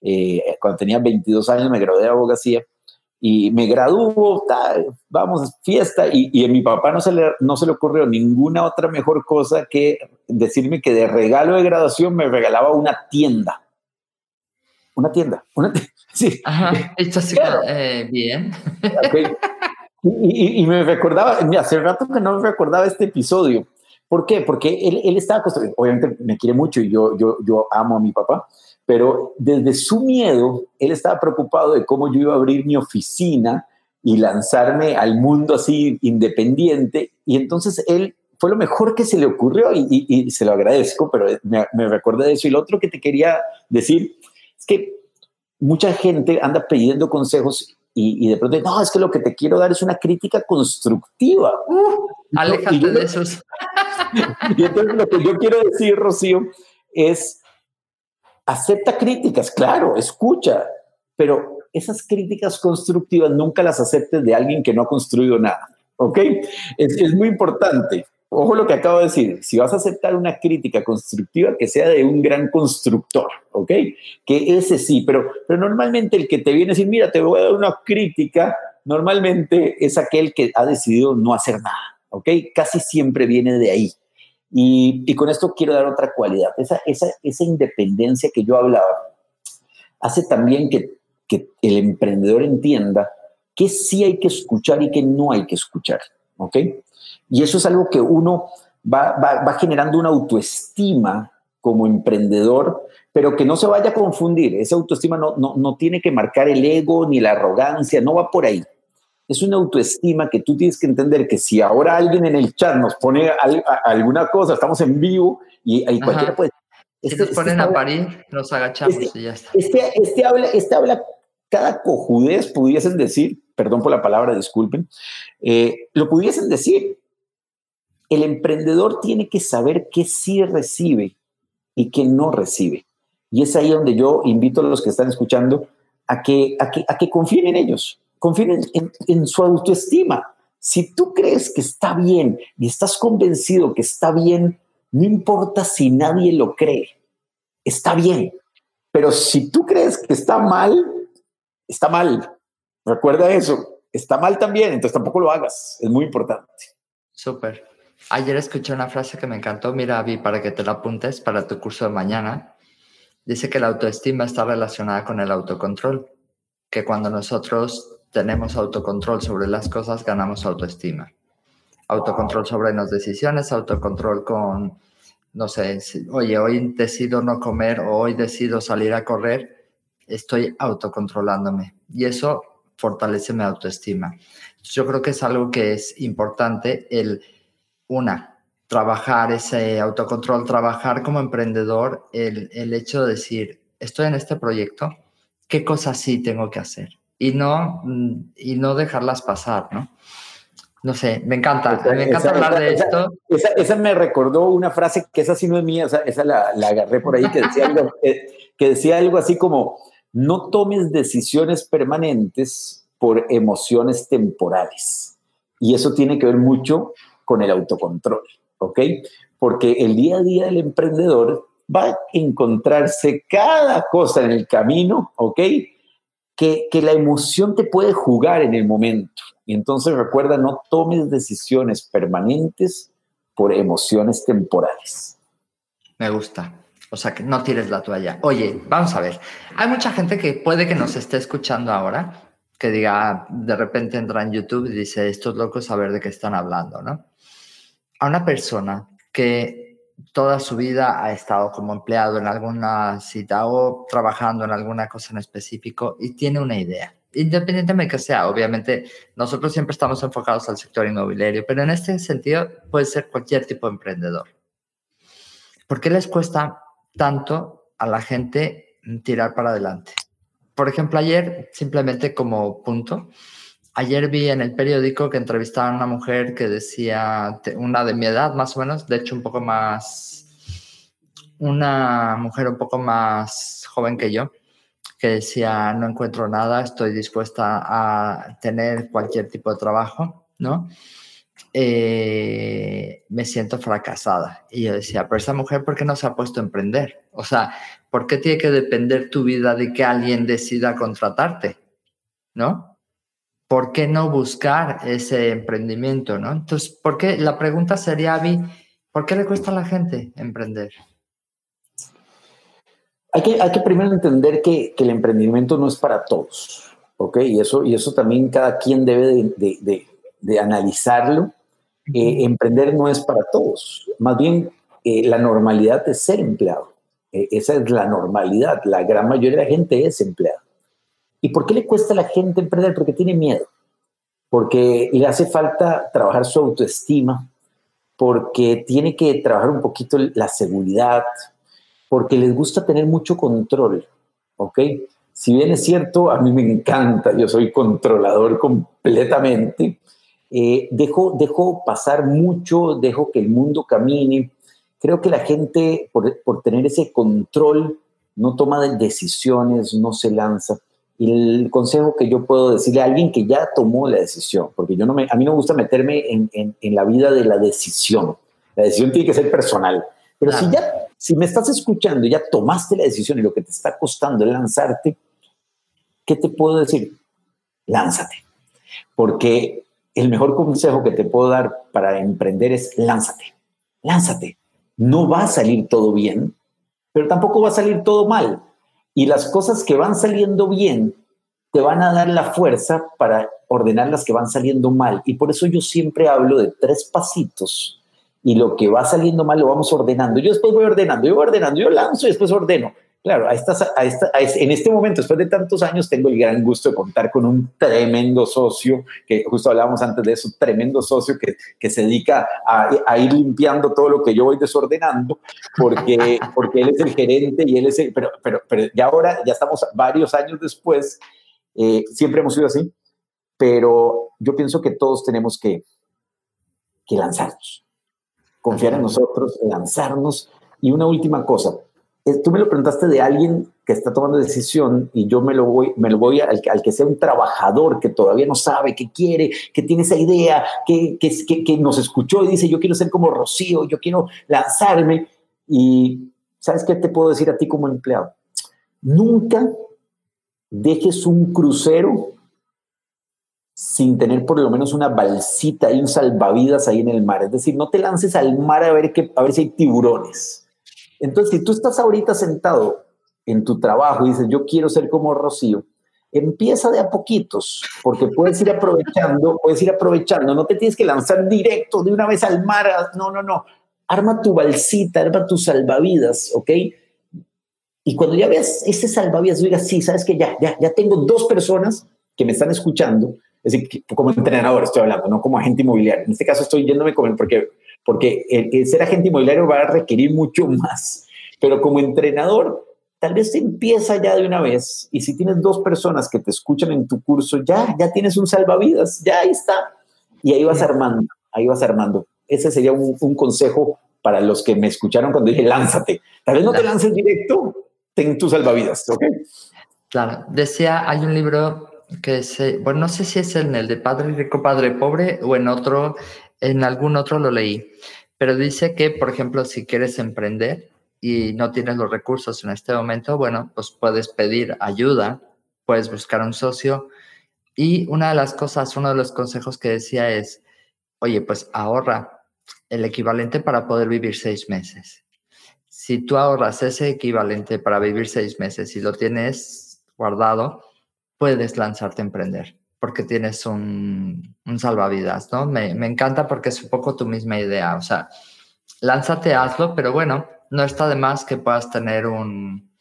eh, cuando tenía 22 años, me gradué de abogacía y me graduó, vamos, fiesta, y, y, a mi papá no se, le, no se le ocurrió ninguna otra mejor cosa que decirme que de regalo de graduación me regalaba una tienda. Una tienda, una tienda. Sí. Ajá, esto sí, eh, bien. Okay. Y, y, me recordaba, hace rato que no me recordaba este episodio. ¿Por qué? Porque él, él estaba, obviamente me quiere mucho y yo, yo, yo amo a mi papá, pero desde su miedo, él estaba preocupado de cómo yo iba a abrir mi oficina y lanzarme al mundo así independiente. Y entonces él fue lo mejor que se le ocurrió y, se lo agradezco, pero me, me recordé de eso. Y lo otro que te quería decir es que mucha gente anda pidiendo consejos y, de pronto, no, es que lo que te quiero dar es una crítica constructiva. Uh, Aléjate de esos. y entonces lo que yo quiero decir, Rocío, es acepta críticas, claro, escucha, pero esas críticas constructivas nunca las aceptes de alguien que no ha construido nada, ¿ok? Es, es muy importante. Ojo lo que acabo de decir, si vas a aceptar una crítica constructiva, que sea de un gran constructor, ¿ok? Que ese sí, pero, pero normalmente el que te viene a decir, mira, te voy a dar una crítica, normalmente es aquel que ha decidido no hacer nada, ¿ok? Casi siempre viene de ahí. Y, con esto quiero dar otra cualidad, esa, esa, esa independencia que yo hablaba, hace también que, que, el emprendedor entienda que sí hay que escuchar y que no hay que escuchar, ¿ok? Y eso es algo que uno va, va, va generando una autoestima como emprendedor, pero que no se vaya a confundir, esa autoestima no, no, no tiene que marcar el ego ni la arrogancia, no va por ahí es una autoestima que tú tienes que entender que si ahora alguien en el chat nos pone alguna cosa, estamos en vivo y, ahí cualquiera puede... Este, si nos este ponen a parir, nos agachamos este, y ya está. Este, este, habla, este habla cada cojudez, pudiesen decir, perdón por la palabra, disculpen, eh, lo pudiesen decir. El emprendedor tiene que saber qué sí recibe y qué no recibe. Y es ahí donde yo invito a los que están escuchando a que, a que, a que confíen en ellos confíen en, su autoestima. Si tú crees que está bien y estás convencido que está bien, no importa si nadie lo cree, está bien. Pero si tú crees que está mal, está mal. Recuerda eso, está mal también, entonces tampoco lo hagas, es muy importante. Súper. Ayer escuché una frase que me encantó, mira, Avi, para que te la apuntes para tu curso de mañana. Dice que la autoestima está relacionada con el autocontrol, que cuando nosotros tenemos autocontrol sobre las cosas, ganamos autoestima. Autocontrol sobre las decisiones, autocontrol con, no sé, oye, hoy decido no comer o hoy decido salir a correr, estoy autocontrolándome y eso fortalece mi autoestima. Yo creo que es algo que es importante el, una, trabajar ese autocontrol, trabajar como emprendedor, el, el hecho de decir, estoy en este proyecto, ¿qué cosas sí tengo que hacer? y no, mm, y no dejarlas pasar, ¿no? No sé, me encanta, me encanta hablar de esto. Esa, me recordó una frase que esa sí no es mía, esa, la, agarré por ahí, que decía, algo, que decía algo así como, no tomes decisiones permanentes por emociones temporales. Y eso tiene que ver mucho con el autocontrol, ¿ok? Porque el día a día del emprendedor va a encontrarse cada cosa en el camino, ¿ok? que, que, la emoción te puede jugar en el momento. Y entonces recuerda, no tomes decisiones permanentes por emociones temporales. Me gusta. O sea, que no tires la toalla. Oye, vamos a ver. Hay mucha gente que puede que nos esté escuchando ahora que diga, de repente entra en YouTube y dice, estos locos a ver de qué están hablando, ¿no? A una persona que toda su vida ha estado como empleado en alguna cita o trabajando en alguna cosa en específico y tiene una idea independientemente de que sea, obviamente nosotros siempre estamos enfocados al sector inmobiliario, pero en este sentido puede ser cualquier tipo de emprendedor. ¿Por qué les cuesta tanto a la gente tirar para adelante? Por ejemplo, ayer, simplemente como punto, ayer vi en el periódico que entrevistaban a una mujer que decía, una de mi edad más o menos, de hecho un poco más, una mujer un poco más joven que yo, que decía, no encuentro nada, estoy dispuesta a tener cualquier tipo de trabajo, ¿no? Eh, me siento fracasada. Y yo decía, pero esa mujer, ¿por qué no se ha puesto a emprender? O sea, ¿por qué tiene que depender tu vida de que alguien decida contratarte? ¿No? ¿Por qué no buscar ese emprendimiento? ¿no? Entonces, ¿por qué? La pregunta sería, Avi, ¿por qué le cuesta a la gente emprender? Hay que, hay que primero entender que, que, el emprendimiento no es para todos, ¿ok? Y eso, y eso también cada quien debe de, de, de, analizarlo. Eh, emprender no es para todos, más bien eh, la normalidad es ser empleado. Eh, esa es la normalidad, la gran mayoría de la gente es empleada. ¿Y por qué le cuesta a la gente emprender? Porque tiene miedo, porque le hace falta trabajar su autoestima, porque tiene que trabajar un poquito la seguridad, porque les gusta tener mucho control, ¿ok? Si bien es cierto, a mí me encanta, yo soy controlador completamente, eh, dejo, dejo pasar mucho, dejo que el mundo camine. Creo que la gente, por, por tener ese control, no toma decisiones, no se lanza. Y el consejo que yo puedo decirle a alguien que ya tomó la decisión, porque yo no me, a mí no me gusta meterme en, en, en la vida de la decisión. La decisión tiene que ser personal. Pero si ya si me estás escuchando y ya tomaste la decisión y lo que te está costando es lanzarte, ¿qué te puedo decir? Lánzate. Porque el mejor consejo que te puedo dar para emprender es lánzate. Lánzate. No va a salir todo bien, pero tampoco va a salir todo mal. Y las cosas que van saliendo bien te van a dar la fuerza para ordenar las que van saliendo mal. Y por eso yo siempre hablo de tres pasitos y lo que va saliendo mal lo vamos ordenando. Yo después voy ordenando, yo voy ordenando, yo lanzo y después ordeno. Claro, a estas, a esta, en este momento, después de tantos años, tengo el gran gusto de contar con un tremendo socio, que justo hablábamos antes de eso, tremendo socio que, que se dedica a, a, ir limpiando todo lo que yo voy desordenando, porque, porque él es el gerente y él es el, pero, pero, pero ya ahora, ya estamos varios años después, eh, siempre hemos sido así, pero yo pienso que todos tenemos que, que lanzarnos confiar en nosotros, lanzarnos. Y una última cosa, tú me lo preguntaste de alguien que está tomando decisión y yo me lo voy, me lo voy al, que sea un trabajador que todavía no sabe, que quiere, que tiene esa idea, que, que, que nos escuchó y dice, yo quiero ser como Rocío, yo quiero lanzarme. Y ¿sabes qué te puedo decir a ti como empleado? Nunca dejes un crucero sin tener por lo menos una balsita y un salvavidas ahí en el mar. Es decir, no te lances al mar a ver, que, a ver si hay tiburones. Entonces, si tú estás ahorita sentado en tu trabajo y dices, yo quiero ser como Rocío, empieza de a poquitos, porque puedes ir aprovechando, puedes ir aprovechando, no te tienes que lanzar directo de una vez al mar, no, no, no, arma tu balsita, arma tus salvavidas, ¿ok? Y cuando ya veas ese salvavidas, digas, sí, sabes que ya, ya, ya tengo dos personas que me están escuchando, es decir, como entrenador estoy hablando, no como agente inmobiliario. En este caso estoy yéndome con porque, porque el, ser agente inmobiliario va a requerir mucho más. Pero como entrenador, tal vez empieza ya de una vez. Y si tienes dos personas que te escuchan en tu curso, ya, ya tienes un salvavidas, ya ahí está. Y ahí vas armando, ahí vas armando. Ese sería un, un consejo para los que me escucharon cuando dije lánzate. Tal vez no te lances directo, ten tu salvavidas, ¿ok? Claro, decía, hay un libro que se, bueno, no sé si es en el de Padre Rico, Padre Pobre o en otro, en algún otro lo leí, pero dice que, por ejemplo, si quieres emprender y no tienes los recursos en este momento, bueno, pues puedes pedir ayuda, puedes buscar un socio y una de las cosas, uno de los consejos que decía es, oye, pues ahorra el equivalente para poder vivir seis meses. Si tú ahorras ese equivalente para vivir seis meses y lo tienes guardado, puedes lanzarte a emprender porque tienes un, salvavidas, ¿no? Me, me, encanta porque es un poco tu misma idea, o sea, lánzate, hazlo, pero bueno, no está de más que puedas tener un,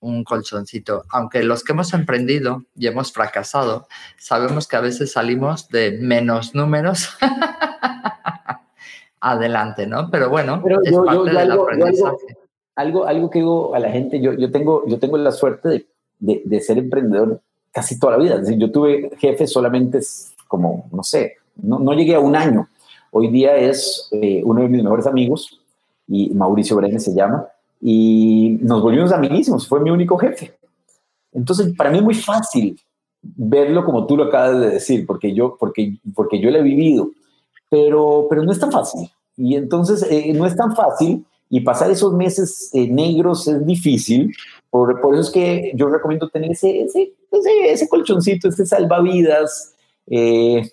un colchoncito. Aunque los que hemos emprendido y hemos fracasado, sabemos que a veces salimos de menos números adelante, ¿no? Pero bueno, es parte del aprendizaje. Algo, algo, que digo a la gente, yo, yo, tengo, yo tengo la suerte de, de, de ser emprendedor casi toda la vida. Es yo tuve jefe solamente como, no sé, no, no llegué a un año. Hoy día es eh, uno de mis mejores amigos, y Mauricio Brenes se llama, y nos volvimos amiguísimos, fue mi único jefe. Entonces, para mí es muy fácil verlo como tú lo acabas de decir, porque yo, porque, porque yo lo he vivido, pero, pero no es tan fácil. Y entonces eh, no es tan fácil y pasar esos meses eh, negros es difícil, por, por, eso es que yo recomiendo tener ese, ese, colchoncito, este salvavidas, eh,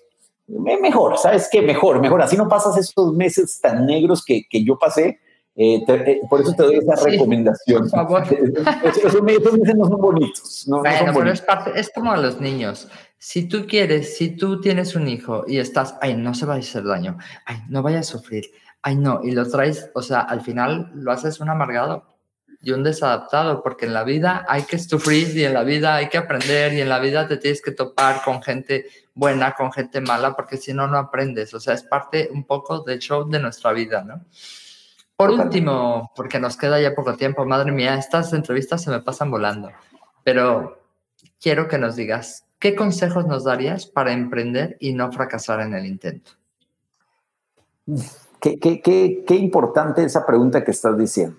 mejor, ¿sabes qué? Mejor, mejor, así no pasas esos meses tan negros que, que yo pasé, eh, eh, por eso te doy esa recomendación. Por favor. Esos, meses no son bonitos. No, bueno, pero es, parte, es como a los niños. Si tú quieres, si tú tienes un hijo y estás, ay, no se va a hacer daño, ay, no vaya a sufrir, ay, no, y lo traes, o sea, al final lo haces un amargado y un desadaptado, porque en la vida hay que sufrir y en la vida hay que aprender y en la vida te tienes que topar con gente buena, con gente mala, porque si no, no aprendes. O sea, es parte un poco del show de nuestra vida, ¿no? Por último, porque nos queda ya poco tiempo, madre mía, estas entrevistas se me pasan volando, pero quiero que nos digas, ¿qué consejos nos darías para emprender y no fracasar en el intento? Qué, qué, qué, qué importante esa pregunta que estás diciendo.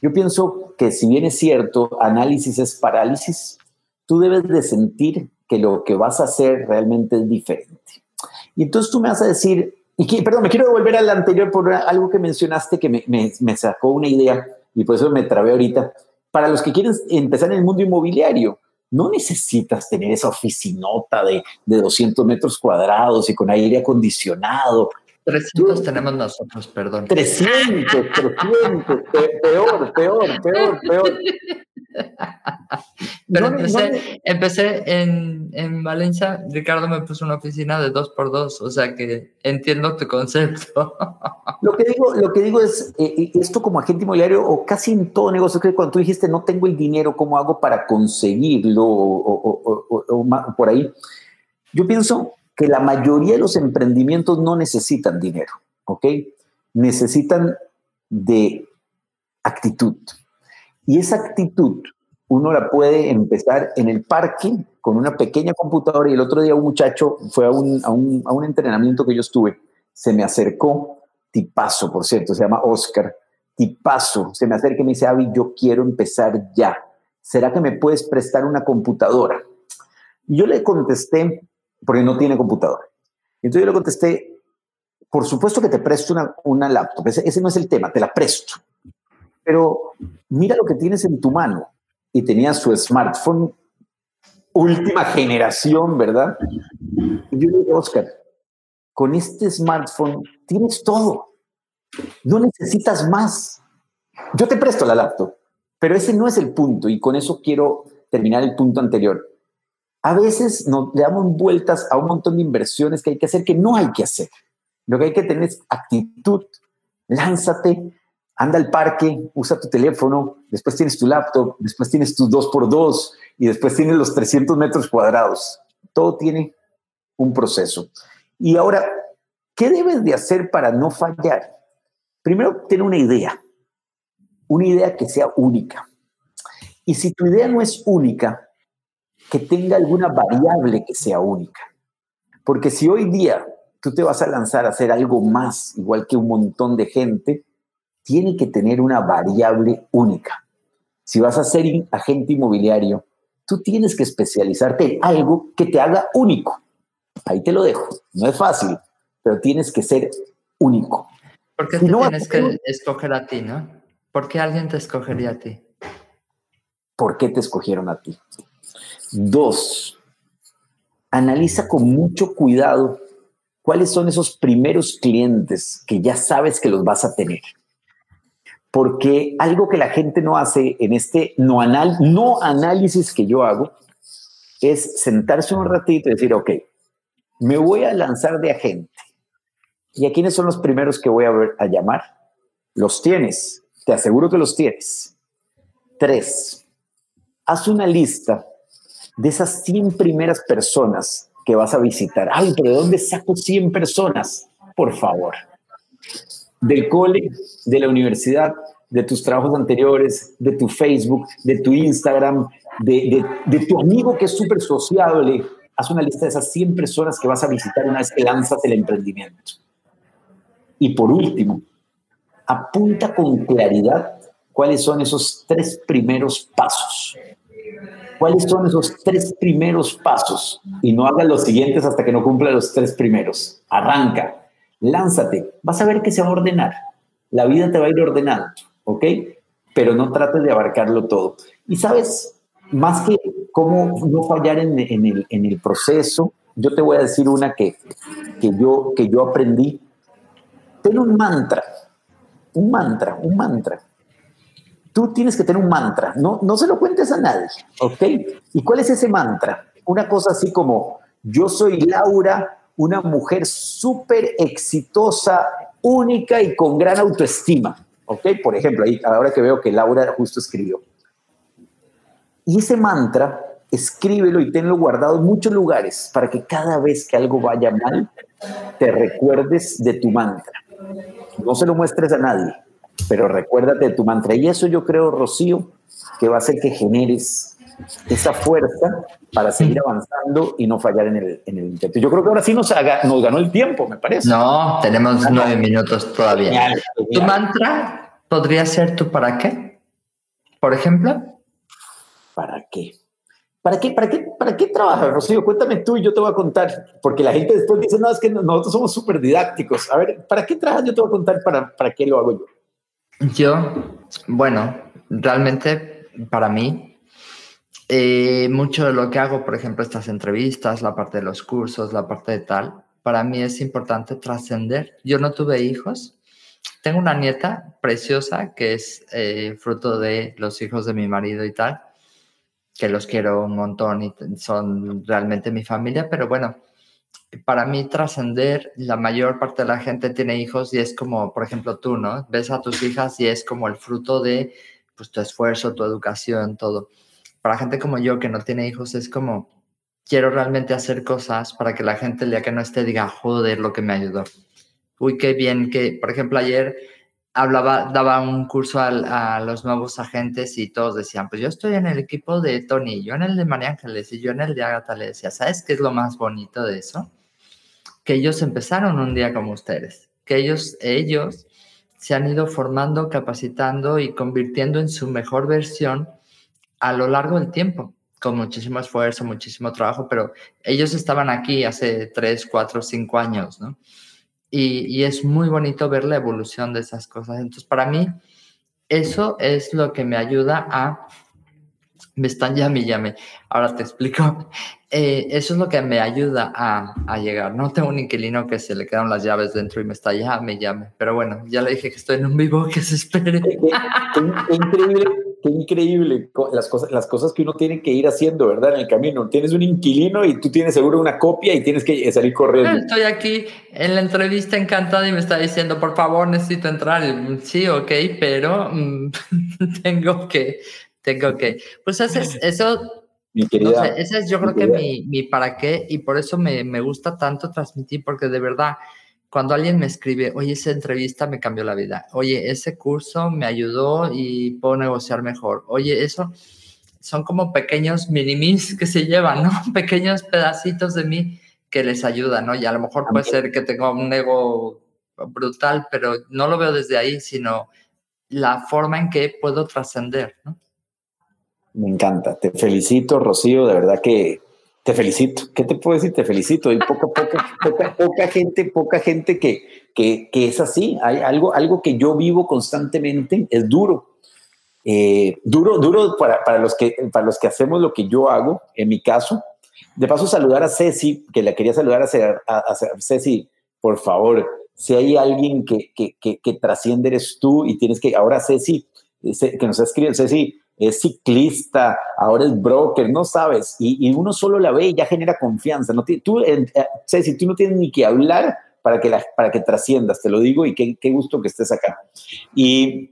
Yo pienso que si bien es cierto, análisis es parálisis, tú debes de sentir que lo que vas a hacer realmente es diferente. Y entonces tú me vas a decir, y perdón, me quiero devolver al anterior por algo que mencionaste que me, sacó una idea y por eso me trabé ahorita. Para los que quieren empezar en el mundo inmobiliario, no necesitas tener esa oficinota de, de 200 metros cuadrados y con aire acondicionado. 300 tenemos nosotros, perdón. 300, 300, peor, peor, peor, peor. Pero empecé, en, en, Valencia, Ricardo me puso una oficina de dos por dos, o sea que entiendo tu concepto. Lo que digo, lo que digo es, eh, eh, esto como agente inmobiliario o casi en todo negocio, que cuando tú dijiste no tengo el dinero, ¿cómo hago para conseguirlo? O, o por ahí. Yo pienso que la mayoría de los emprendimientos no necesitan dinero, ¿ok? Necesitan de actitud. Y esa actitud uno la puede empezar en el parque con una pequeña computadora y el otro día un muchacho fue a un, a un, a un entrenamiento que yo estuve, se me acercó, tipazo, por cierto, se llama Oscar, tipazo, se me acerca y me dice, Avi, yo quiero empezar ya. ¿Será que me puedes prestar una computadora? Yo le contesté, porque no tiene computadora. Entonces yo le contesté, por supuesto que te presto una, una laptop, ese, ese no es el tema, te la presto. Pero mira lo que tienes en tu mano y tenía su smartphone última generación, ¿verdad? Y yo le digo, Oscar, con este smartphone tienes todo. No necesitas más. Yo te presto la laptop, pero ese no es el punto y con eso quiero terminar el punto anterior. A veces nos le damos vueltas a un montón de inversiones que hay que hacer que no hay que hacer. Lo que hay que tener es actitud, lánzate, anda al parque, usa tu teléfono, después tienes tu laptop, después tienes tus 2x2 y después tienes los 300 metros cuadrados. Todo tiene un proceso. Y ahora, ¿qué debes de hacer para no fallar? Primero, tener una idea, una idea que sea única. Y si tu idea no es única, que tenga alguna variable que sea única. Porque si hoy día tú te vas a lanzar a hacer algo más, igual que un montón de gente, tiene que tener una variable única. Si vas a ser agente inmobiliario, tú tienes que especializarte en algo que te haga único. Ahí te lo dejo. No es fácil, pero tienes que ser único. ¿Por qué te tienes que escoger a ti, no? ¿Por qué alguien te escogería a ti? ¿Por qué te escogieron a ti? Dos, analiza con mucho cuidado cuáles son esos primeros clientes que ya sabes que los vas a tener porque algo que la gente no hace en este no, anal, no análisis que yo hago es sentarse un ratito y decir, ok, me voy a lanzar de agente. ¿Y a quiénes son los primeros que voy a, ver, a llamar? Los tienes, te aseguro que los tienes. Tres, haz una lista de esas 100 primeras personas que vas a visitar. Ay, pero ¿de dónde saco 100 personas? Por favor. Del cole, de la universidad, de tus trabajos anteriores, de tu Facebook, de tu Instagram, de, tu amigo que es súper sociable. Haz una lista de esas 100 personas que vas a visitar una vez que lanzas el emprendimiento. Y por último, apunta con claridad cuáles son esos tres primeros pasos. ¿Cuáles son esos tres primeros pasos? Y no hagas los siguientes hasta que no cumpla los tres primeros. Arranca, lánzate, vas a ver que se va a ordenar. La vida te va a ir ordenando. ¿ok? Pero no trates de abarcarlo todo. Y sabes, más que cómo no fallar en, el, en el, proceso, yo te voy a decir una que, que, yo, que yo aprendí. Ten un mantra, un mantra, un mantra. Tú tienes que tener un mantra, no, no se lo cuentes a nadie, ¿ok? ¿Y cuál es ese mantra? Una cosa así como, yo soy Laura, una mujer súper exitosa, única y con gran autoestima. ¿Ok? Por ejemplo, ahí, ahora que veo que Laura justo escribió. Y ese mantra, escríbelo y tenlo guardado en muchos lugares para que cada vez que algo vaya mal, te recuerdes de tu mantra. No se lo muestres a nadie, pero recuérdate de tu mantra. Y eso yo creo, Rocío, que va a hacer que generes esa fuerza para seguir avanzando y no fallar en el, en el intento. Yo creo que ahora sí nos, nos ganó el tiempo, me parece. No, tenemos nueve minutos todavía. ¿Tu mantra podría ser tu para qué? Por ejemplo. ¿Para qué? ¿Para qué, para, qué, ¿Para qué trabajas, Rocío? Cuéntame tú y yo te voy a contar, porque la gente después dice, no, es que nosotros somos súper didácticos. A ver, ¿para qué trabajas? Yo te voy a contar para, para qué lo hago yo. Yo, bueno, realmente para mí eh, mucho de lo que hago, por ejemplo, estas entrevistas, la parte de los cursos, la parte de tal, para mí es importante trascender. Yo no tuve hijos. Tengo una nieta preciosa que es eh, fruto de los hijos de mi marido y tal, que los quiero un montón y son realmente mi familia, pero bueno, para mí trascender, la mayor parte de la gente tiene hijos y es como, por ejemplo, tú, ¿no? Ves a tus hijas y es como el fruto de pues, tu esfuerzo, tu educación, todo para gente como yo que no tiene hijos es como, quiero realmente hacer cosas para que la gente el día que no esté diga, joder, lo que me ayudó. Uy, qué bien que, por ejemplo, ayer hablaba, daba un curso a, los nuevos agentes y todos decían, pues yo estoy en el equipo de Tony, yo en el de María Ángeles y yo en el de Agatha le decía, ¿sabes qué es lo más bonito de eso? Que ellos empezaron un día como ustedes, que ellos, ellos se han ido formando, capacitando y convirtiendo en su mejor versión a lo largo del tiempo, con muchísimo esfuerzo, muchísimo trabajo, pero ellos estaban aquí hace tres, cuatro, cinco años, ¿no? Y, es muy bonito ver la evolución de esas cosas. Entonces, para mí, eso es lo que me ayuda a... Me están llame llame. Ahora te explico. Eh, eso es lo que me ayuda a, a, llegar. No tengo un inquilino que se le quedan las llaves dentro y me está llame llame. Pero bueno, ya le dije que estoy en un vivo, que se espere. increíble qué increíble las cosas, las cosas que uno tiene que ir haciendo, ¿verdad? En el camino. Tienes un inquilino y tú tienes seguro una copia y tienes que salir corriendo. Estoy aquí en la entrevista encantada y me está diciendo, por favor, necesito entrar. Sí, ok, pero mm, tengo que, tengo que. Pues eso, eso mi querida, ese es yo creo que mi, mi, para qué y por eso me, me gusta tanto transmitir, porque de verdad cuando alguien me escribe, oye, esa entrevista me cambió la vida, oye, ese curso me ayudó y puedo negociar mejor, oye, eso son como pequeños minimis que se llevan, ¿no? Pequeños pedacitos de mí que les ayudan, ¿no? Y a lo mejor puede ser que tenga un ego brutal, pero no lo veo desde ahí, sino la forma en que puedo trascender, ¿no? Me encanta, te felicito, Rocío, de verdad que te felicito. ¿Qué te puedo decir? Te felicito. Hay poca, poca, poca, gente, poca gente que, que, que, es así. Hay algo, algo que yo vivo constantemente, es duro. Eh, duro, duro para, para, los que, para los que hacemos lo que yo hago, en mi caso. De paso, saludar a Ceci, que la quería saludar a, a, a Ceci, por favor, si hay alguien que, que, que, que, trasciende eres tú y tienes que, ahora Ceci, que nos escribe, Ceci, es ciclista, ahora es broker, no sabes, y, uno solo la ve y ya genera confianza. No tú, eh, si tú no tienes ni que hablar para que, para que trasciendas, te lo digo, y qué, qué gusto que estés acá. Y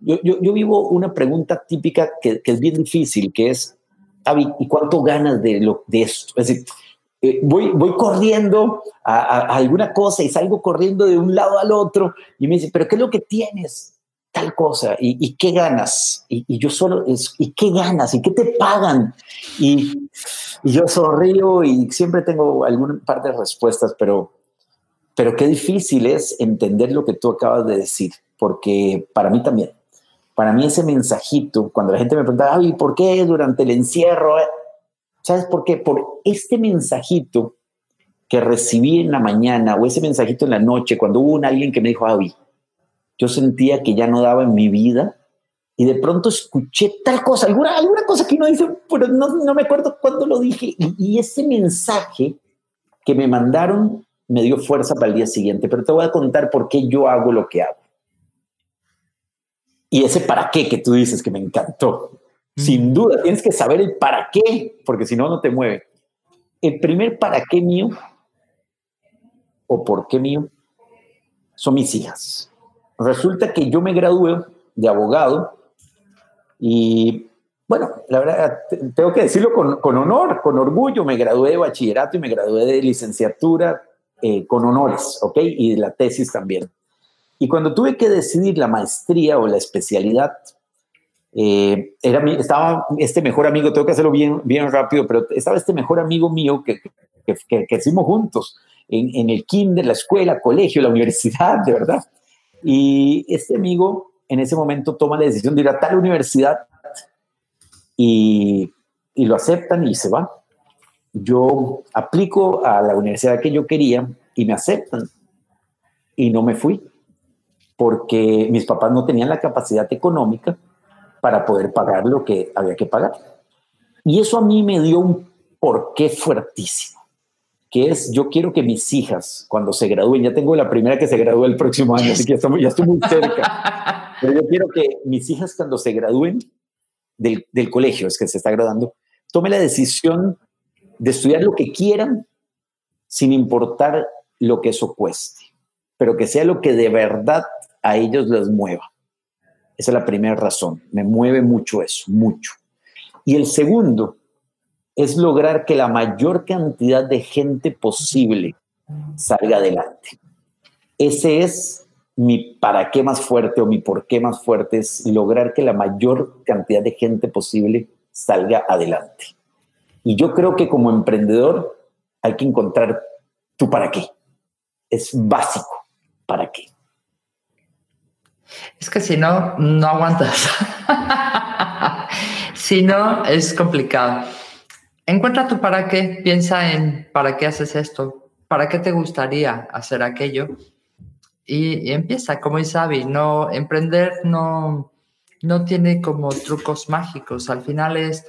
yo, yo, vivo una pregunta típica que, que, es bien difícil, que es, ¿y cuánto ganas de, lo, de esto? Es decir, eh, voy, voy corriendo a, alguna cosa y salgo corriendo de un lado al otro y me dice, pero ¿qué es lo que tienes? Tal cosa, y, qué ganas, y, yo solo, es, y qué ganas, y qué te pagan, y, yo sonrío y siempre tengo alguna parte de respuestas, pero, pero qué difícil es entender lo que tú acabas de decir, porque para mí también, para mí ese mensajito, cuando la gente me pregunta, ¿y ¿por qué durante el encierro? ¿Sabes por qué? Por este mensajito que recibí en la mañana o ese mensajito en la noche, cuando hubo un alguien que me dijo, Avi, yo sentía que ya no daba en mi vida y de pronto escuché tal cosa, alguna, alguna cosa que uno dice, pero no, no me acuerdo cuándo lo dije. Y, ese mensaje que me mandaron me dio fuerza para el día siguiente, pero te voy a contar por qué yo hago lo que hago. Y ese para qué que tú dices que me encantó. Sin mm. duda, tienes que saber el para qué, porque si no, no te mueve. El primer para qué mío o por qué mío son mis hijas resulta que yo me gradué de abogado y bueno, la verdad, tengo que decirlo con, honor, con orgullo, me gradué de bachillerato y me gradué de licenciatura eh, con honores, ¿ok? Y de la tesis también. Y cuando tuve que decidir la maestría o la especialidad, eh, era estaba este mejor amigo, tengo que hacerlo bien, bien rápido, pero estaba este mejor amigo mío que, que, que, hicimos juntos en, en el kinder, la escuela, colegio, la universidad, de verdad. Y este amigo en ese momento toma la decisión de ir a tal universidad y, y lo aceptan y se va. Yo aplico a la universidad que yo quería y me aceptan y no me fui porque mis papás no tenían la capacidad económica para poder pagar lo que había que pagar. Y eso a mí me dio un porqué fuertísimo que es yo quiero que mis hijas, cuando se gradúen, ya tengo la primera que se gradúa el próximo año, así que ya, ya estoy muy cerca, pero yo quiero que mis hijas cuando se gradúen del, del colegio, es que se está graduando, tome la decisión de estudiar lo que quieran sin importar lo que eso cueste, pero que sea lo que de verdad a ellos les mueva. Esa es la primera razón. Me mueve mucho eso, mucho. Y el segundo es lograr que la mayor cantidad de gente posible salga adelante. Ese es mi para qué más fuerte o mi por qué más fuerte, es lograr que la mayor cantidad de gente posible salga adelante. Y yo creo que como emprendedor hay que encontrar tu para qué. Es básico. ¿Para qué? Es que si no, no aguantas. si no, es complicado. Encuentra tu para qué, piensa en para qué haces esto, para qué te gustaría hacer aquello. Y, empieza, como Isabi, no, emprender no, no tiene como trucos mágicos, al final es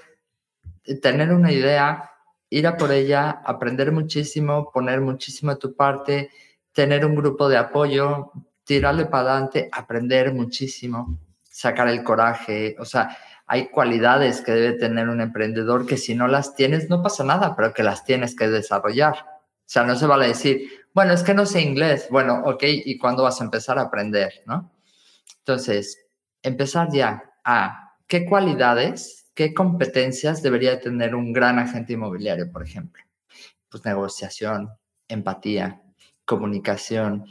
tener una idea, ir a por ella, aprender muchísimo, poner muchísimo de tu parte, tener un grupo de apoyo, tirarle para adelante, aprender muchísimo, sacar el coraje, o sea, hay cualidades que debe tener un emprendedor que si no las tienes no pasa nada, pero que las tienes que desarrollar. O sea, no se vale decir, bueno, es que no sé inglés. Bueno, ok, ¿y cuándo vas a empezar a aprender? ¿No? Entonces, empezar ya a qué cualidades, qué competencias debería tener un gran agente inmobiliario, por ejemplo. Pues negociación, empatía, comunicación,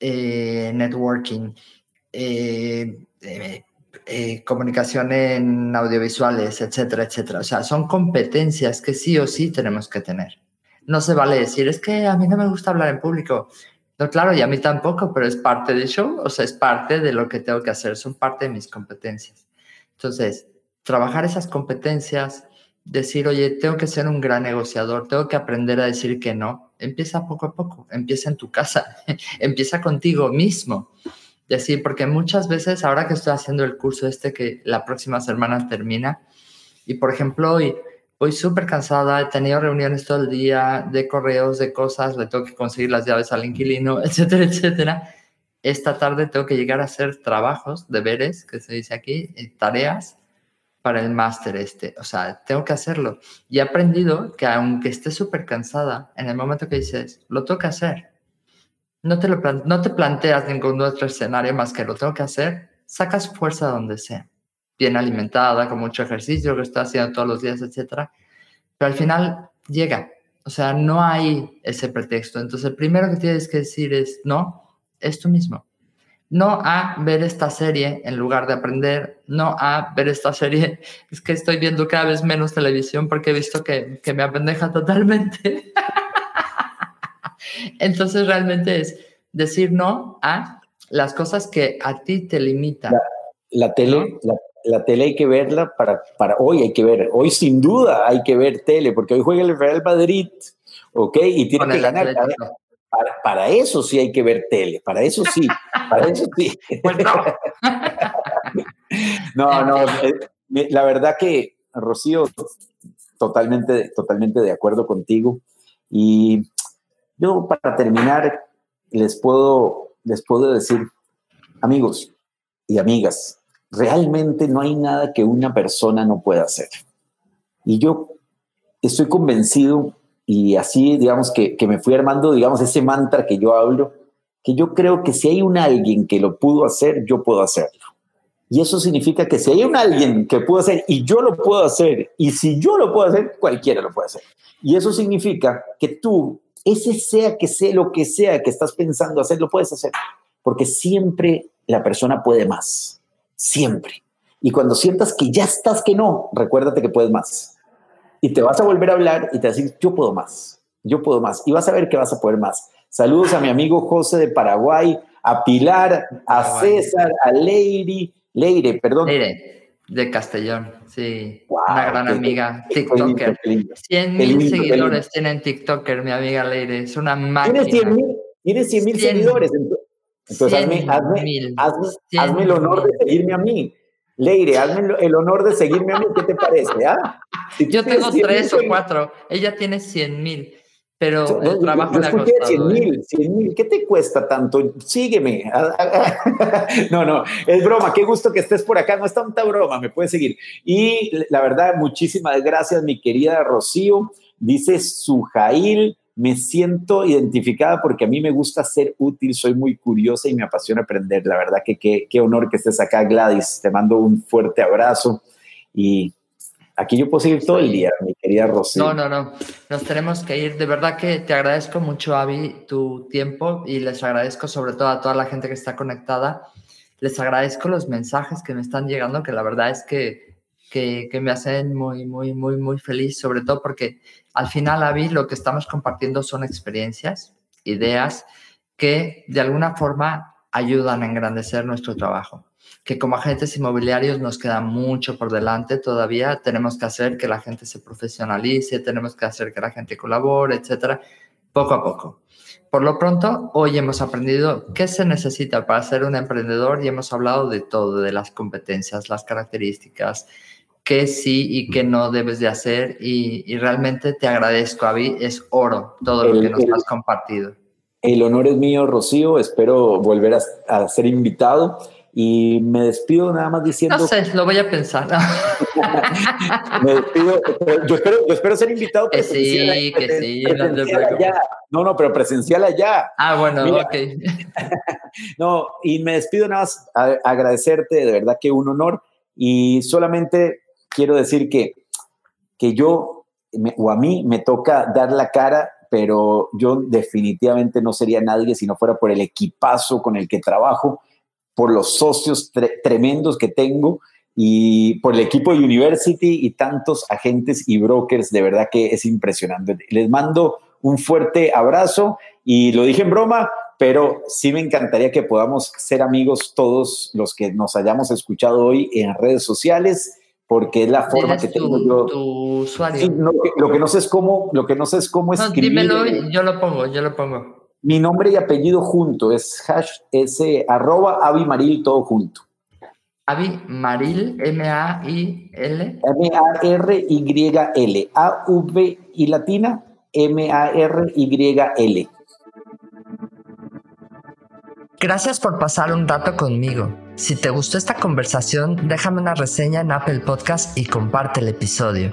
eh, networking, eh, eh, eh, comunicación en audiovisuales, etcétera, etcétera. O sea, son competencias que sí o sí tenemos que tener. No se vale decir, es que a mí no me gusta hablar en público. No, claro, y a mí tampoco, pero es parte del show, o sea, es parte de lo que tengo que hacer, son parte de mis competencias. Entonces, trabajar esas competencias, decir, oye, tengo que ser un gran negociador, tengo que aprender a decir que no, empieza poco a poco, empieza en tu casa, empieza contigo mismo. Y así, porque muchas veces, ahora que estoy haciendo el curso este que la próxima semana termina, y por ejemplo, hoy voy súper cansada, he tenido reuniones todo el día de correos, de cosas, le tengo que conseguir las llaves al inquilino, etcétera, etcétera. Esta tarde tengo que llegar a hacer trabajos, deberes, que se dice aquí, tareas, para el máster este. O sea, tengo que hacerlo. Y he aprendido que aunque esté súper cansada, en el momento que dices, lo tengo que hacer, no te, lo no te planteas ningún otro escenario más que lo tengo que hacer, sacas fuerza donde sea. Bien alimentada, con mucho ejercicio que estoy haciendo todos los días, etc. Pero al final llega. O sea, no hay ese pretexto. Entonces, el primero que tienes que decir es, no, es tú mismo no a ver esta serie en lugar de aprender, no a ver esta serie, es que estoy viendo cada vez menos televisión porque he visto que, que me apendeja totalmente. Entonces realmente es decir no a las cosas que a ti te limitan. La, tele, la, tele hay que verla para, para hoy, hay que ver, hoy sin duda hay que ver tele, porque hoy juega el Real Madrid, ¿ok? Y tiene que ganar. Para, eso sí hay que ver tele, para eso sí, para eso sí. Pues no. no, eh, la verdad que, Rocío, totalmente, totalmente de acuerdo contigo. Y yo para terminar, les puedo, les puedo decir, amigos y amigas, realmente no hay nada que una persona no pueda hacer. Y yo estoy convencido y así, digamos, que, que, me fui armando, digamos, ese mantra que yo hablo, que yo creo que si hay un alguien que lo pudo hacer, yo puedo hacerlo. Y eso significa que si hay un alguien que pudo hacer y yo lo puedo hacer, y si yo lo puedo hacer, cualquiera lo puede hacer. Y eso significa que tú, ese sea que sea lo que sea que estás pensando hacer, lo puedes hacer. Porque siempre la persona puede más. Siempre. Y cuando sientas que ya estás que no, recuérdate que puedes más y te vas a volver a hablar y te vas a decir, yo puedo más, yo puedo más. Y vas a ver que vas a poder más. Saludos a mi amigo José de Paraguay, a Pilar, a César, a Leire, Leire, perdón. Leire, de Castellón, sí. una gran amiga, TikToker. 100 mil seguidores tiene en TikToker, mi amiga Leire, es una máquina. Tiene 100 mil seguidores. Entonces, hazme, hazme, hazme el honor de seguirme a mí. Leire, hazme el honor de seguirme a mí, ¿qué te parece? Ah? yo tengo tres o cuatro, ella tiene cien mil, pero el trabajo yo, yo cien mil, ¿eh? cien mil, ¿qué te cuesta tanto? Sígueme. no, no, es broma, qué gusto que estés por acá, no es tanta broma, me puedes seguir. Y la verdad, muchísimas gracias, mi querida Rocío, dice Sujail me siento identificada porque a mí me gusta ser útil, soy muy curiosa y me apasiona aprender. La verdad que qué, honor que estés acá, Gladys. Te mando un fuerte abrazo y aquí yo puedo seguir todo el día, mi querida Rocío. No, no, no, nos tenemos que ir. De verdad que te agradezco mucho, Avi, tu tiempo y les agradezco sobre todo a toda la gente que está conectada. Les agradezco los mensajes que me están llegando, que la verdad es que que, me hacen muy, muy, muy, muy feliz, sobre todo porque al final, Avi, lo que estamos compartiendo son experiencias, ideas que de alguna forma ayudan a engrandecer nuestro trabajo. Que como agentes inmobiliarios nos queda mucho por delante todavía. Tenemos que hacer que la gente se profesionalice, tenemos que hacer que la gente colabore, etcétera, poco a poco. Por lo pronto, hoy hemos aprendido qué se necesita para ser un emprendedor y hemos hablado de todo, de las competencias, las características, qué sí y qué no debes de hacer y, realmente te agradezco, Avi, es oro todo lo que nos has compartido. El honor es mío, Rocío, espero volver a, ser invitado y me despido nada más diciendo... No sé, lo voy a pensar. me despido, yo espero, yo espero ser invitado que sí, que sí. No, no, pero presencial allá. Ah, bueno, ok. no, y me despido nada más agradecerte, de verdad que un honor y solamente quiero decir que, que yo, o a mí me toca dar la cara, pero yo definitivamente no sería nadie si no fuera por el equipazo con el que trabajo, por los socios tremendos que tengo y por el equipo de University y tantos agentes y brokers, de verdad que es impresionante. Les mando un fuerte abrazo y lo dije en broma, pero sí me encantaría que podamos ser amigos todos los que nos hayamos escuchado hoy en redes sociales porque es la forma que tengo yo. Tu usuario. lo que no sé es cómo, lo que no sé es cómo no, Dímelo, yo lo pongo, yo lo pongo. Mi nombre y apellido junto es hash s arroba avimaril todo junto. Avimaril, M-A-I-L. M-A-R-Y-L. A-V y latina, M-A-R-Y-L. Gracias por pasar un rato conmigo. Si te gustó esta conversación, déjame una reseña en Apple Podcast y comparte el episodio.